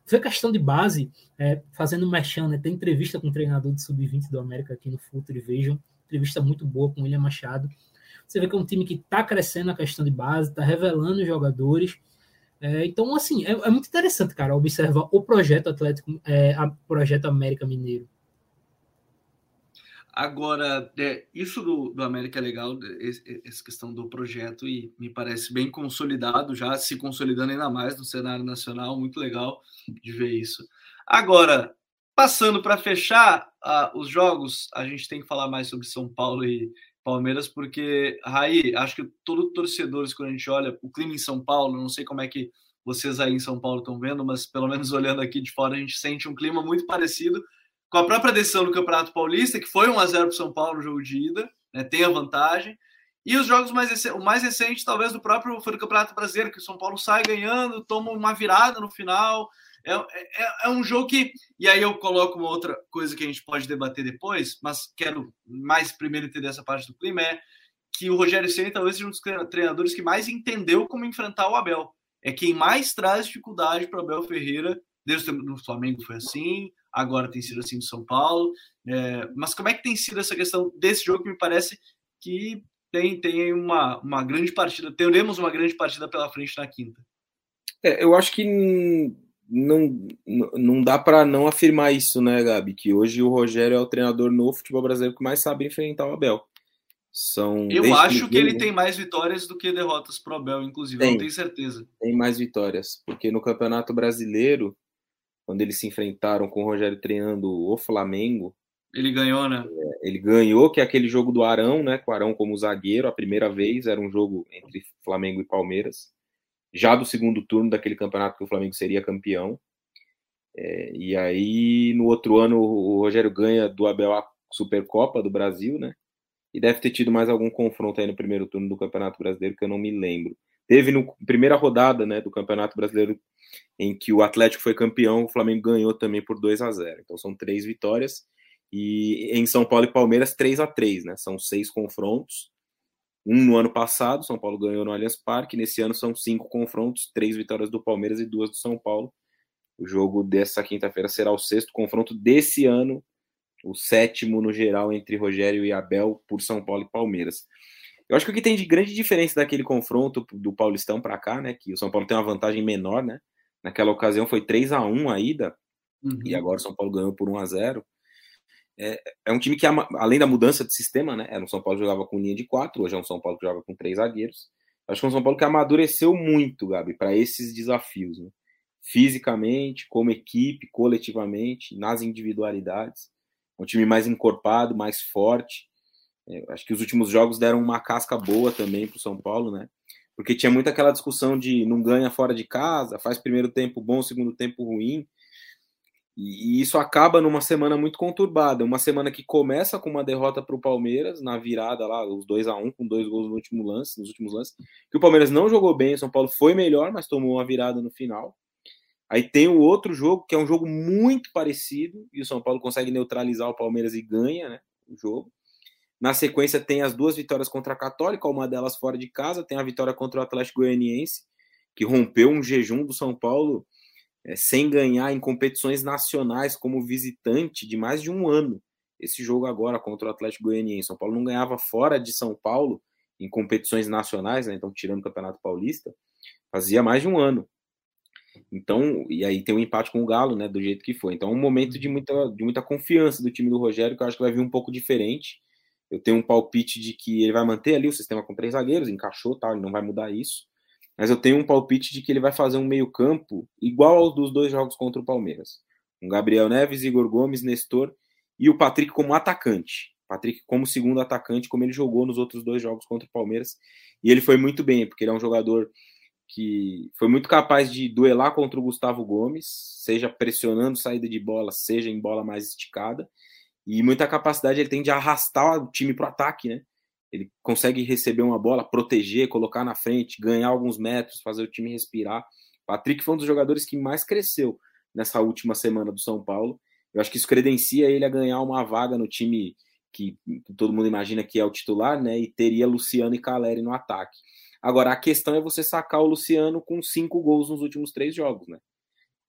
Foi questão de base, é, fazendo mexendo, né, tem entrevista com o treinador de sub-20 do América aqui no Futre, vejam, entrevista muito boa com o William Machado. Você vê que é um time que está crescendo a questão de base, está revelando jogadores. É, então, assim, é, é, muito interessante, cara, observar o projeto Atlético, é, a projeto América Mineiro. Agora, é, isso do, do América é legal, essa questão do projeto, e me parece bem consolidado, já se consolidando ainda mais no cenário nacional, muito legal de ver isso. Agora, passando para fechar uh, os jogos, a gente tem que falar mais sobre São Paulo e Palmeiras, porque, Raí, acho que todo torcedores, quando a gente olha o clima em São Paulo, não sei como é que vocês aí em São Paulo estão vendo, mas pelo menos olhando aqui de fora, a gente sente um clima muito parecido com a própria decisão do Campeonato Paulista, que foi 1 a 0 para o São Paulo no jogo de ida, né, tem a vantagem. E os jogos mais o mais recente, talvez do próprio foi do Campeonato Brasileiro, que o São Paulo sai ganhando, toma uma virada no final. É, é, é, um jogo que. E aí eu coloco uma outra coisa que a gente pode debater depois, mas quero mais primeiro entender essa parte do clima: é que o Rogério Senna talvez seja um dos treinadores que mais entendeu como enfrentar o Abel. É quem mais traz dificuldade para o Abel Ferreira. Desde o Flamengo foi assim, agora tem sido assim no São Paulo. É, mas como é que tem sido essa questão desse jogo que me parece que tem, tem uma, uma grande partida, teremos uma grande partida pela frente na quinta? É, eu acho que não, não dá para não afirmar isso, né, Gabi? Que hoje o Rogério é o treinador no futebol brasileiro que mais sabe enfrentar o Abel. São eu acho que ele tem mais vitórias do que derrotas pro Abel, inclusive, tem, não tenho certeza. Tem mais vitórias, porque no Campeonato Brasileiro quando eles se enfrentaram com o Rogério treinando o Flamengo, Ele ganhou, né? É, ele ganhou, que é aquele jogo do Arão, né? Com o Arão como zagueiro, a primeira vez, era um jogo entre Flamengo e Palmeiras. Já do segundo turno daquele campeonato que o Flamengo seria campeão. É, e aí, no outro ano, o Rogério ganha do Abel a Supercopa do Brasil, né? E deve ter tido mais algum confronto aí no primeiro turno do Campeonato Brasileiro que eu não me lembro. Teve no primeira rodada, né, do Campeonato Brasileiro em que o Atlético foi campeão, o Flamengo ganhou também por 2 a 0. Então são três vitórias e em São Paulo e Palmeiras 3 a 3, né? São seis confrontos. Um no ano passado, São Paulo ganhou no Allianz Parque. Nesse ano são cinco confrontos, três vitórias do Palmeiras e duas do São Paulo. O jogo dessa quinta-feira será o sexto confronto desse ano o sétimo no geral entre Rogério e Abel por São Paulo e Palmeiras. Eu acho que o que tem de grande diferença daquele confronto do Paulistão para cá, né, que o São Paulo tem uma vantagem menor, né? Naquela ocasião foi 3 a 1 a ida uhum. e agora o São Paulo ganhou por 1 a 0. É, é um time que além da mudança de sistema, né? Era um São Paulo que jogava com linha de quatro, hoje é um São Paulo que joga com três zagueiros. Acho que é um São Paulo que amadureceu muito, Gabi, para esses desafios, né? fisicamente, como equipe, coletivamente, nas individualidades um time mais encorpado, mais forte. É, acho que os últimos jogos deram uma casca boa também para o São Paulo, né? Porque tinha muito aquela discussão de não ganha fora de casa, faz primeiro tempo bom, segundo tempo ruim. E, isso acaba numa semana muito conturbada. Uma semana que começa com uma derrota para o Palmeiras, na virada lá, os 2 a 1 um, com dois gols no último lance, nos últimos lances. Que o Palmeiras não jogou bem, o São Paulo foi melhor, mas tomou uma virada no final. Aí tem o outro jogo, que é um jogo muito parecido, e o São Paulo consegue neutralizar o Palmeiras e ganha né, o jogo. Na sequência, tem as duas vitórias contra a Católica, uma delas fora de casa, tem a vitória contra o Atlético Goianiense, que rompeu um jejum do São Paulo é, sem ganhar em competições nacionais como visitante de mais de um ano. Esse jogo agora contra o Atlético Goianiense. São Paulo não ganhava fora de São Paulo em competições nacionais, né, então tirando o Campeonato Paulista, fazia mais de um ano. Então, e aí tem um empate com o Galo, né, do jeito que foi. Então, é um momento de muita, de muita confiança do time do Rogério, que eu acho que vai vir um pouco diferente. Eu tenho um palpite de que ele vai manter ali o sistema com três zagueiros, encaixou, tal, ele não vai mudar isso. Mas eu tenho um palpite de que ele vai fazer um meio-campo igual aos dos dois jogos contra o Palmeiras. Com Gabriel Neves, Igor Gomes, Nestor e o Patrick como atacante. Patrick como segundo atacante, como ele jogou nos outros dois jogos contra o Palmeiras. E ele foi muito bem, porque ele é um jogador que foi muito capaz de duelar contra o Gustavo Gomes, seja pressionando saída de bola, seja em bola mais esticada, e muita capacidade ele tem de arrastar o time para o ataque, né? Ele consegue receber uma bola, proteger, colocar na frente, ganhar alguns metros, fazer o time respirar. Patrick foi um dos jogadores que mais cresceu nessa última semana do São Paulo. Eu acho que isso credencia ele a ganhar uma vaga no time que todo mundo imagina que é o titular, né? E teria Luciano e Caleri no ataque. Agora, a questão é você sacar o Luciano com cinco gols nos últimos três jogos, né?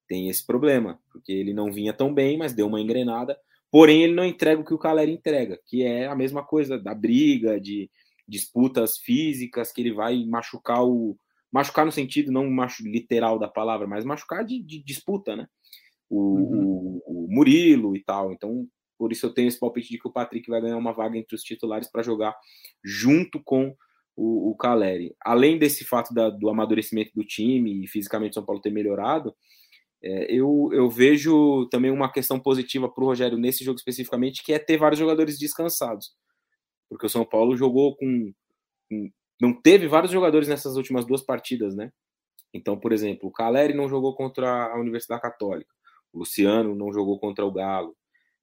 Tem esse problema, porque ele não vinha tão bem, mas deu uma engrenada. Porém, ele não entrega o que o Caleri entrega, que é a mesma coisa da briga, de disputas físicas, que ele vai machucar o. Machucar no sentido não machu, literal da palavra, mas machucar de, de disputa, né? O, uhum. o, o Murilo e tal. Então, por isso eu tenho esse palpite de que o Patrick vai ganhar uma vaga entre os titulares para jogar junto com o, o Caleri. Além desse fato da, do amadurecimento do time e fisicamente o São Paulo ter melhorado, eu, eu vejo também uma questão positiva para o Rogério nesse jogo especificamente, que é ter vários jogadores descansados. Porque o São Paulo jogou com, com não teve vários jogadores nessas últimas duas partidas, né? Então, por exemplo, o Caleri não jogou contra a Universidade Católica, o Luciano não jogou contra o Galo,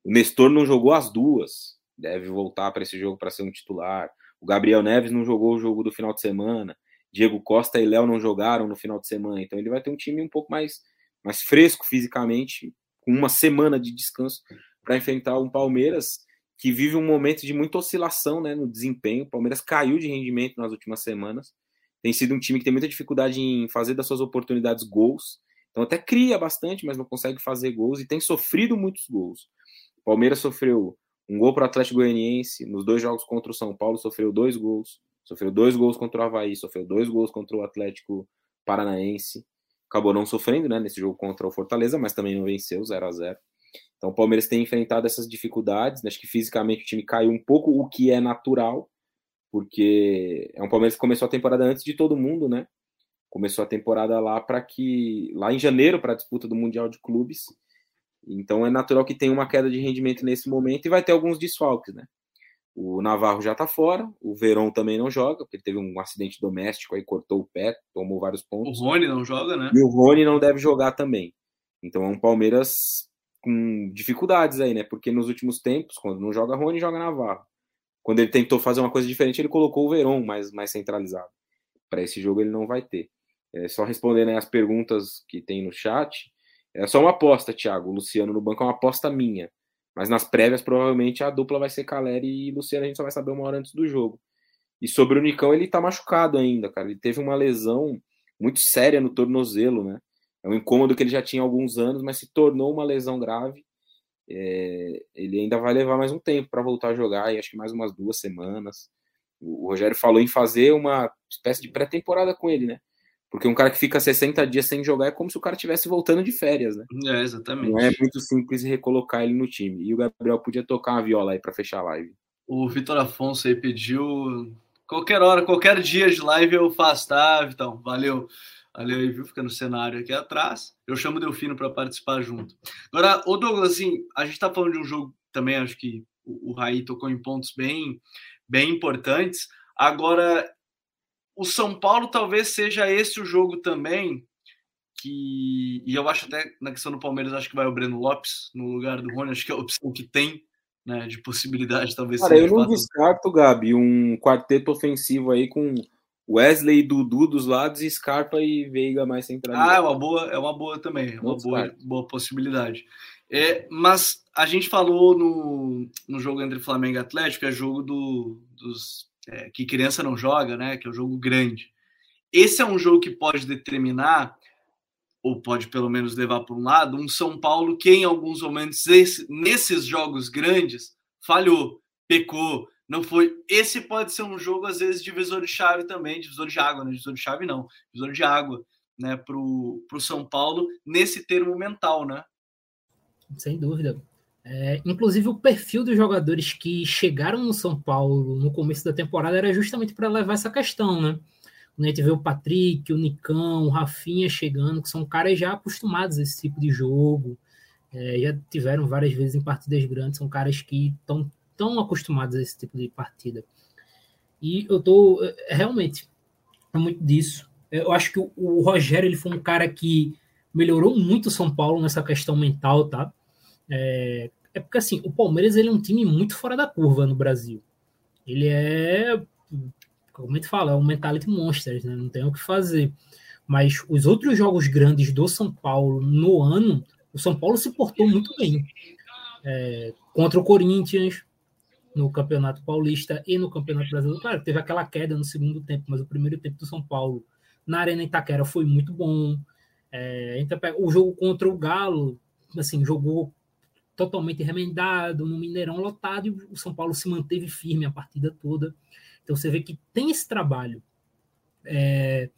o Nestor não jogou as duas, deve voltar para esse jogo para ser um titular. O Gabriel Neves não jogou o jogo do final de semana. Diego Costa e Léo não jogaram no final de semana. Então ele vai ter um time um pouco mais, mais fresco fisicamente, com uma semana de descanso para enfrentar um Palmeiras que vive um momento de muita oscilação né, no desempenho. O Palmeiras caiu de rendimento nas últimas semanas. Tem sido um time que tem muita dificuldade em fazer das suas oportunidades gols. Então até cria bastante, mas não consegue fazer gols e tem sofrido muitos gols. O Palmeiras sofreu um gol para o Atlético Goianiense, nos dois jogos contra o São Paulo, sofreu dois gols. Sofreu dois gols contra o Havaí, sofreu dois gols contra o Atlético Paranaense. Acabou não sofrendo né, nesse jogo contra o Fortaleza, mas também não venceu, 0 a 0 Então o Palmeiras tem enfrentado essas dificuldades. Né, acho que fisicamente o time caiu um pouco, o que é natural, porque é um Palmeiras que começou a temporada antes de todo mundo, né? Começou a temporada lá para que. lá em janeiro, para a disputa do Mundial de Clubes Então é natural que tenha uma queda de rendimento nesse momento e vai ter alguns desfalques, né? O Navarro já tá fora, o Verón também não joga, porque ele teve um acidente doméstico aí, cortou o pé, tomou vários pontos. O Rony não joga, né? E o Rony não deve jogar também. Então é um Palmeiras com dificuldades aí, né? Porque nos últimos tempos, quando não joga Rony, joga Navarro. Quando ele tentou fazer uma coisa diferente, ele colocou o Verón mais, mais centralizado. Para esse jogo ele não vai ter. É, só respondendo as perguntas que tem no chat. É só uma aposta, Thiago. O Luciano no banco é uma aposta minha. Mas nas prévias, provavelmente, a dupla vai ser Caleri e Luciano. A gente só vai saber uma hora antes do jogo. E sobre o Nicão, ele tá machucado ainda, cara. Ele teve uma lesão muito séria no tornozelo, né? É um incômodo que ele já tinha há alguns anos, mas se tornou uma lesão grave. É, ele ainda vai levar mais um tempo para voltar a jogar, e acho que mais umas duas semanas. O, Rogério falou em fazer uma espécie de pré-temporada com ele, né? Porque um cara que fica 60 dias sem jogar é como se o cara estivesse voltando de férias, né? É, exatamente. Não é muito simples recolocar ele no time. E o Gabriel podia tocar uma viola aí para fechar a live. O Vitor Afonso aí pediu. Qualquer hora, qualquer dia de live eu faço, tá, Vitão? Valeu. Valeu aí, viu? Fica no cenário aqui atrás. Eu chamo o Delfino para participar junto. Agora, o Douglas, assim, a gente tá falando de um jogo também, acho que o, o Raí tocou em pontos bem, bem importantes. Agora, o São Paulo talvez seja esse o jogo também que e eu acho até na questão do Palmeiras acho que vai o Breno Lopes no lugar do Rony, acho que é a opção que tem, né, de possibilidade talvez. Cara, eu não fato... descarto, Gabi, um quarteto ofensivo aí com Wesley e Dudu dos lados e Scarpa e Veiga mais centralizado. Ah, é uma boa, é uma boa também, é uma boa, boa possibilidade. É, mas a gente falou no, no jogo entre Flamengo e Atlético, é jogo do, dos é, que criança não joga, né? Que é um jogo grande. Esse é um jogo que pode determinar, ou pode pelo menos levar para um lado, um São Paulo que em alguns momentos, esse, nesses jogos grandes, falhou, pecou, não foi. Esse pode ser um jogo, às vezes, divisor de chave também, divisor de água, né? Divisor de chave não, divisor de água, né? Para o São Paulo, nesse termo mental, né? Sem dúvida. É, inclusive, o perfil dos jogadores que chegaram no São Paulo no começo da temporada era justamente para levar essa questão, né? Quando a gente vê o Patrick, o Nicão, o Rafinha chegando, que são caras já acostumados a esse tipo de jogo, é, já tiveram várias vezes em partidas grandes, são caras que estão tão acostumados a esse tipo de partida. E eu tô é, realmente é muito disso. Eu acho que o, o Rogério ele foi um cara que melhorou muito o São Paulo nessa questão mental, tá? É, é porque assim, o Palmeiras ele é um time muito fora da curva no Brasil. Ele é, como a gente fala, é um mentality monsters, né? Não tem o que fazer. Mas os outros jogos grandes do São Paulo no ano, o São Paulo se portou muito bem. É, contra o Corinthians, no Campeonato Paulista e no Campeonato Brasileiro. Claro, teve aquela queda no segundo tempo, mas o primeiro tempo do São Paulo na Arena Itaquera foi muito bom. É, então, o jogo contra o Galo, assim, jogou totalmente remendado, no Mineirão lotado, e o São Paulo se manteve firme a partida toda. Então você vê que tem esse trabalho. É,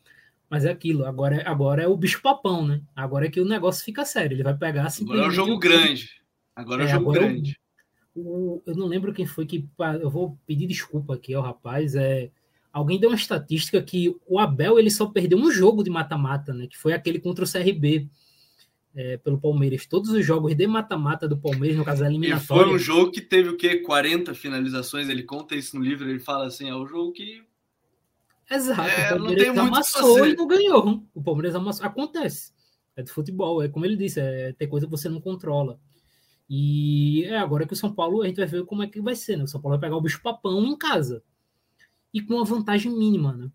mas é aquilo, agora, agora é o bicho papão, né? Agora é que o negócio fica sério. Ele vai pegar assim. Agora é um jogo grande. Agora é, um é, jogo grande. O, eu não lembro quem foi que. Eu vou pedir desculpa aqui ao rapaz. É, alguém deu uma estatística que o Abel ele só perdeu um jogo de mata-mata, né? Que foi aquele contra o CRB é, pelo Palmeiras. Todos os jogos de mata-mata do Palmeiras, no caso eliminatório. E foi um jogo que teve o quê? 40 finalizações. Ele conta isso no livro, ele fala assim: é o jogo que. Exato, é, o Palmeiras amassou e não ganhou. O Palmeiras amassou. Acontece. É de futebol, é como ele disse, é ter coisa que você não controla. E é agora que o São Paulo, a gente vai ver como é que vai ser, né? O São Paulo vai pegar o bicho papão em casa. E com uma vantagem mínima, né?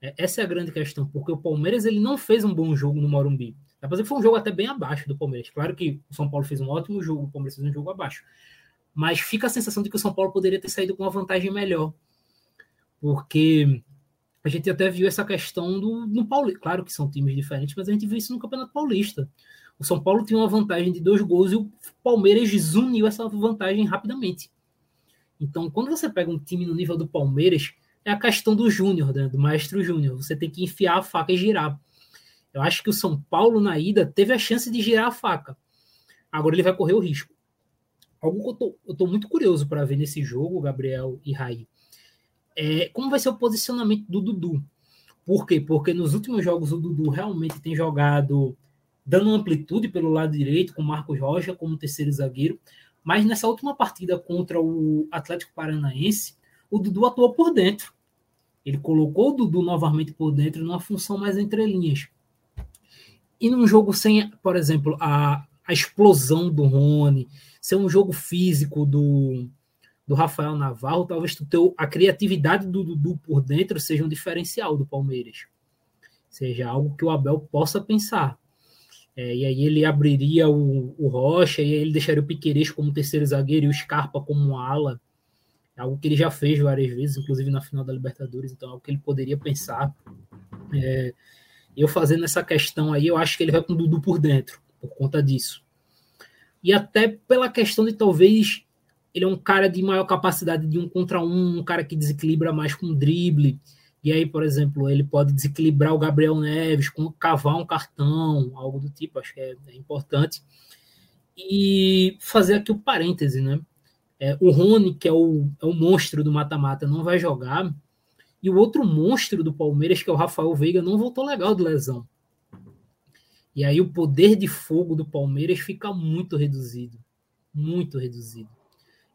É, essa é a grande questão, porque o Palmeiras ele não fez um bom jogo no Morumbi. Dá pra que foi um jogo até bem abaixo do Palmeiras. Claro que o São Paulo fez um ótimo jogo, o Palmeiras fez um jogo abaixo. Mas fica a sensação de que o São Paulo poderia ter saído com uma vantagem melhor. Porque a gente até viu essa questão do no Paulista. Claro que são times diferentes, mas a gente viu isso no Campeonato Paulista. O São Paulo tinha uma vantagem de dois gols e o Palmeiras desuniu essa vantagem rapidamente. Então, quando você pega um time no nível do Palmeiras, é a questão do Júnior, né, do Maestro Júnior. Você tem que enfiar a faca e girar. Eu acho que o São Paulo, na ida, teve a chance de girar a faca. Agora ele vai correr o risco. Algo que eu tô, muito curioso para ver nesse jogo, Gabriel e Raí, é como vai ser o posicionamento do Dudu. Por quê? Porque nos últimos jogos o Dudu realmente tem jogado dando amplitude pelo lado direito, com Marcos Rocha como terceiro zagueiro. Mas nessa última partida contra o Atlético Paranaense, o Dudu atuou por dentro. Ele colocou o Dudu novamente por dentro numa função mais entre linhas. E num jogo sem, por exemplo, a, a explosão do Rony, ser um jogo físico do, do Rafael Navarro, talvez tu teu, a criatividade do Dudu por dentro seja um diferencial do Palmeiras. Seja algo que o Abel possa pensar. É, e aí ele abriria o, o Rocha, e aí ele deixaria o Piqueires como terceiro zagueiro e o Scarpa como ala. É algo que ele já fez várias vezes, inclusive na final da Libertadores, então é algo que ele poderia pensar. É, eu fazendo essa questão aí, eu acho que ele vai com o Dudu por dentro, por conta disso. E até pela questão de talvez ele é um cara de maior capacidade de um contra um, um cara que desequilibra mais com drible. E aí, por exemplo, ele pode desequilibrar o Gabriel Neves, com cavar um cartão, algo do tipo, acho que é, é importante. E fazer aqui o parêntese, né? É, o Rony, que é o, é o monstro do mata-mata, não vai jogar. E o outro monstro do Palmeiras, que é o Rafael Veiga, não voltou legal de lesão. E aí o poder de fogo do Palmeiras fica muito reduzido. Muito reduzido.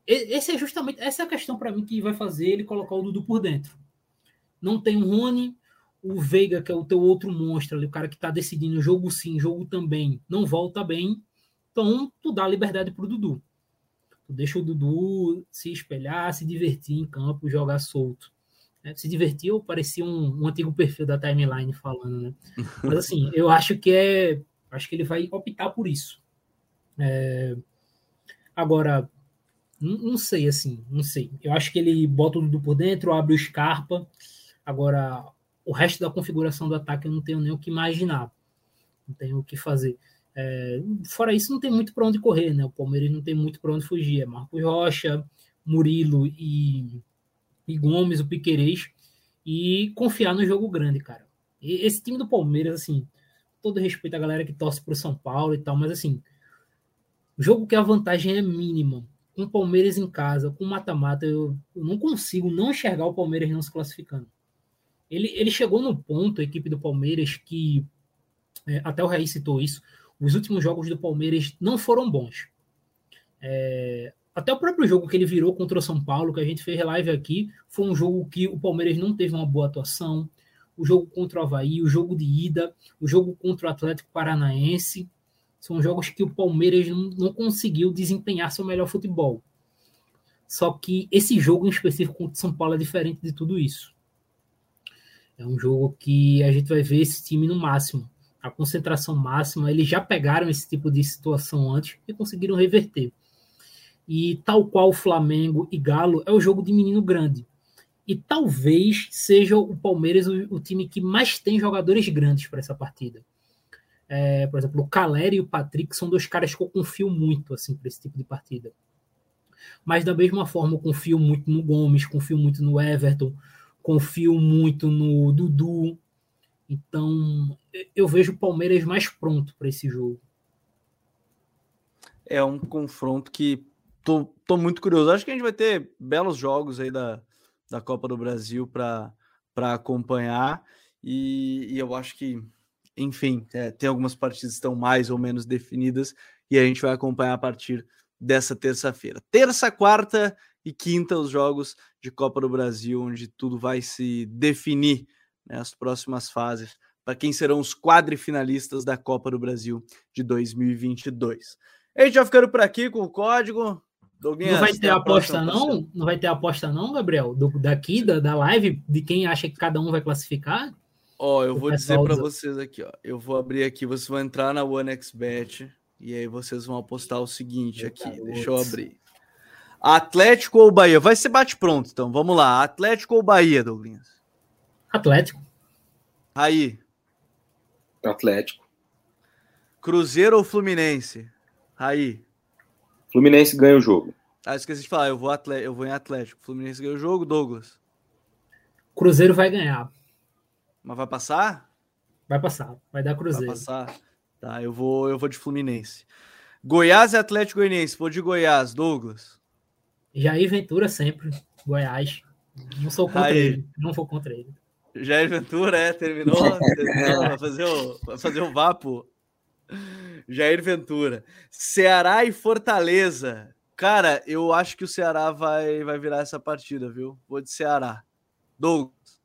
Esse é justamente essa é a questão para mim que vai fazer ele colocar o Dudu por dentro. Não tem o Rony, o Veiga, que é o teu outro monstro ali, o cara que está decidindo jogo sim, jogo também, não volta bem. Então, tu dá liberdade pro Dudu. Tu deixa o Dudu se espelhar, se divertir em campo, jogar solto. É, se divertir, eu parecia um, um, antigo perfil da timeline falando, né? Mas assim, eu acho que é. Acho que ele vai optar por isso. É, agora, não, não, sei, assim, não sei. Eu acho que ele bota o Dudu por dentro, abre o Scarpa. Agora, o resto da configuração do ataque eu não tenho nem o que imaginar. Não tenho o que fazer. É, fora isso, não tem muito para onde correr, né? O Palmeiras não tem muito para onde fugir. É Marcos Rocha, Murilo e, e Gomes, o Piquerez, e confiar no jogo grande, cara. E esse time do Palmeiras, assim, todo respeito à galera que torce para o São Paulo e tal, mas assim, jogo que a vantagem é mínima, com o Palmeiras em casa, com mata-mata, eu, eu, não consigo não enxergar o Palmeiras não se classificando. Ele, ele chegou no ponto, a equipe do Palmeiras, que é, até o Raiz citou isso, os últimos jogos do Palmeiras não foram bons. É, até o próprio jogo que ele virou contra o São Paulo, que a gente fez live aqui, foi um jogo que o Palmeiras não teve uma boa atuação. O jogo contra o Havaí, o jogo de ida, o jogo contra o Atlético Paranaense. São jogos que o Palmeiras não, não conseguiu desempenhar seu melhor futebol. Só que esse jogo em específico contra o São Paulo é diferente de tudo isso. É um jogo que a gente vai ver esse time no máximo a concentração máxima, eles já pegaram esse tipo de situação antes e conseguiram reverter. E tal qual Flamengo e Galo, é o jogo de menino grande. E talvez seja o Palmeiras o, o time que mais tem jogadores grandes para essa partida. É, por exemplo, o Caleri e o Patrick são dois caras que eu confio muito assim para esse tipo de partida. Mas da mesma forma, eu confio muito no Gomes, confio muito no Everton, confio muito no Dudu, então, eu vejo o Palmeiras mais pronto para esse jogo. É um confronto que tô, tô muito curioso. Acho que a gente vai ter belos jogos aí da, da Copa do Brasil para acompanhar. E, e, eu acho que, enfim, é, tem algumas partidas que estão mais ou menos definidas e a gente vai acompanhar a partir dessa terça-feira. Terça, quarta e quinta, os jogos de Copa do Brasil, onde tudo vai se definir né, as próximas fases para quem serão os quadrifinalistas da Copa do Brasil de 2022. A gente já ficando por aqui com o código. Não vai ter aposta, não? Não vai ter aposta, não, Gabriel? Do, daqui, da, da live, de quem acha que cada um vai classificar? Ó, eu vou dizer para vocês aqui, ó. Eu vou abrir aqui, vocês vão entrar na OneXBet e aí vocês vão apostar o seguinte aqui. Deixa eu abrir. Atlético ou Bahia? Vai ser bate-pronto, então. Vamos lá. Atlético ou Bahia, Douglas? Atlético. Aí. Atlético. Cruzeiro ou Fluminense? Aí. Fluminense ganha o jogo. Ah, esqueci de falar, eu vou, atlé eu vou em Atlético. Fluminense ganha o jogo, Douglas. Cruzeiro vai ganhar. Mas vai passar? Vai passar, vai dar Cruzeiro. Vai passar. Tá, eu vou, eu vou de Fluminense. Goiás e Atlético Goianiense. Vou de Goiás, Douglas. Jair Ventura sempre, Goiás. Não sou contra Aí. ele. Não vou contra ele. Jair Ventura, é, terminou. terminou vai, fazer o, vai fazer o vapo. Jair Ventura. Ceará e Fortaleza. Cara, eu acho que o Ceará vai, vai virar essa partida, viu? Vou de Ceará. Douglas.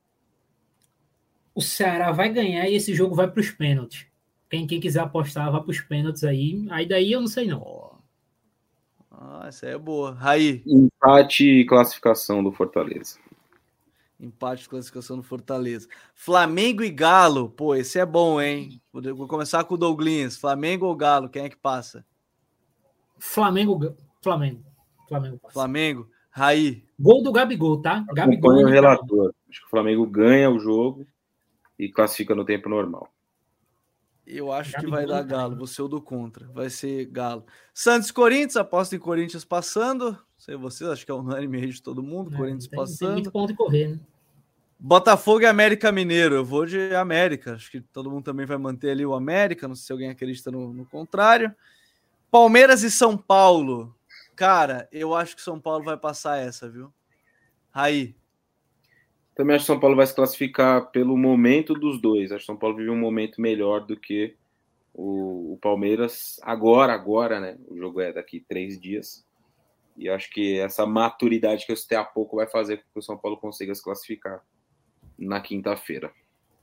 O Ceará vai ganhar e esse jogo vai para os pênaltis. Quem, quem quiser apostar, vai para os pênaltis aí. Aí daí eu não sei não. Ah, essa aí é boa. Raí. Empate e classificação do Fortaleza. Empate de classificação do Fortaleza. Flamengo e Galo. Pô, esse é bom, hein? Vou começar com o Douglas. Flamengo ou Galo? Quem é que passa? Flamengo. Flamengo. Flamengo. Passa. Flamengo. Raí. Gol do Gabigol, tá? Gabigol. o relator. Acho que o Flamengo ganha o jogo e classifica no tempo normal. Eu acho Gabigol, que vai dar Galo. Você o do contra. Vai ser Galo. Santos Corinthians. Aposta em Corinthians passando sei vocês, acho que é unânime aí de todo mundo. É, Corinthians tem, passando. Tem muito ponto correr, né? Botafogo e América Mineiro. Eu vou de América. Acho que todo mundo também vai manter ali o América. Não sei se alguém acredita no, no contrário. Palmeiras e São Paulo. Cara, eu acho que São Paulo vai passar essa, viu? Aí. Também acho que São Paulo vai se classificar pelo momento dos dois. Acho que São Paulo vive um momento melhor do que o, o Palmeiras agora, agora, né? O jogo é daqui três dias. E acho que essa maturidade que eu citei há pouco vai fazer com que o São Paulo consiga se classificar na quinta-feira.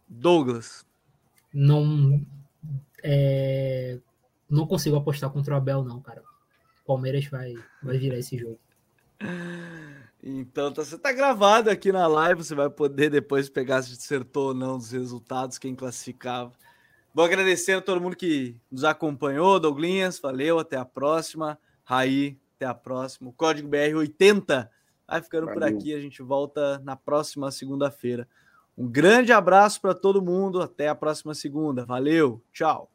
Douglas. Não. É, não consigo apostar contra o Abel, não, cara. Palmeiras vai, vai virar esse jogo. Então, tá, você tá gravado aqui na live, você vai poder depois pegar se acertou ou não dos resultados, quem classificava. Vou agradecer a todo mundo que nos acompanhou, Douglinhas, valeu, até a próxima. Raí, até a próxima. O código BR80 vai ficando Valeu. por aqui. A gente volta na próxima segunda-feira. Um grande abraço para todo mundo. Até a próxima segunda. Valeu. Tchau.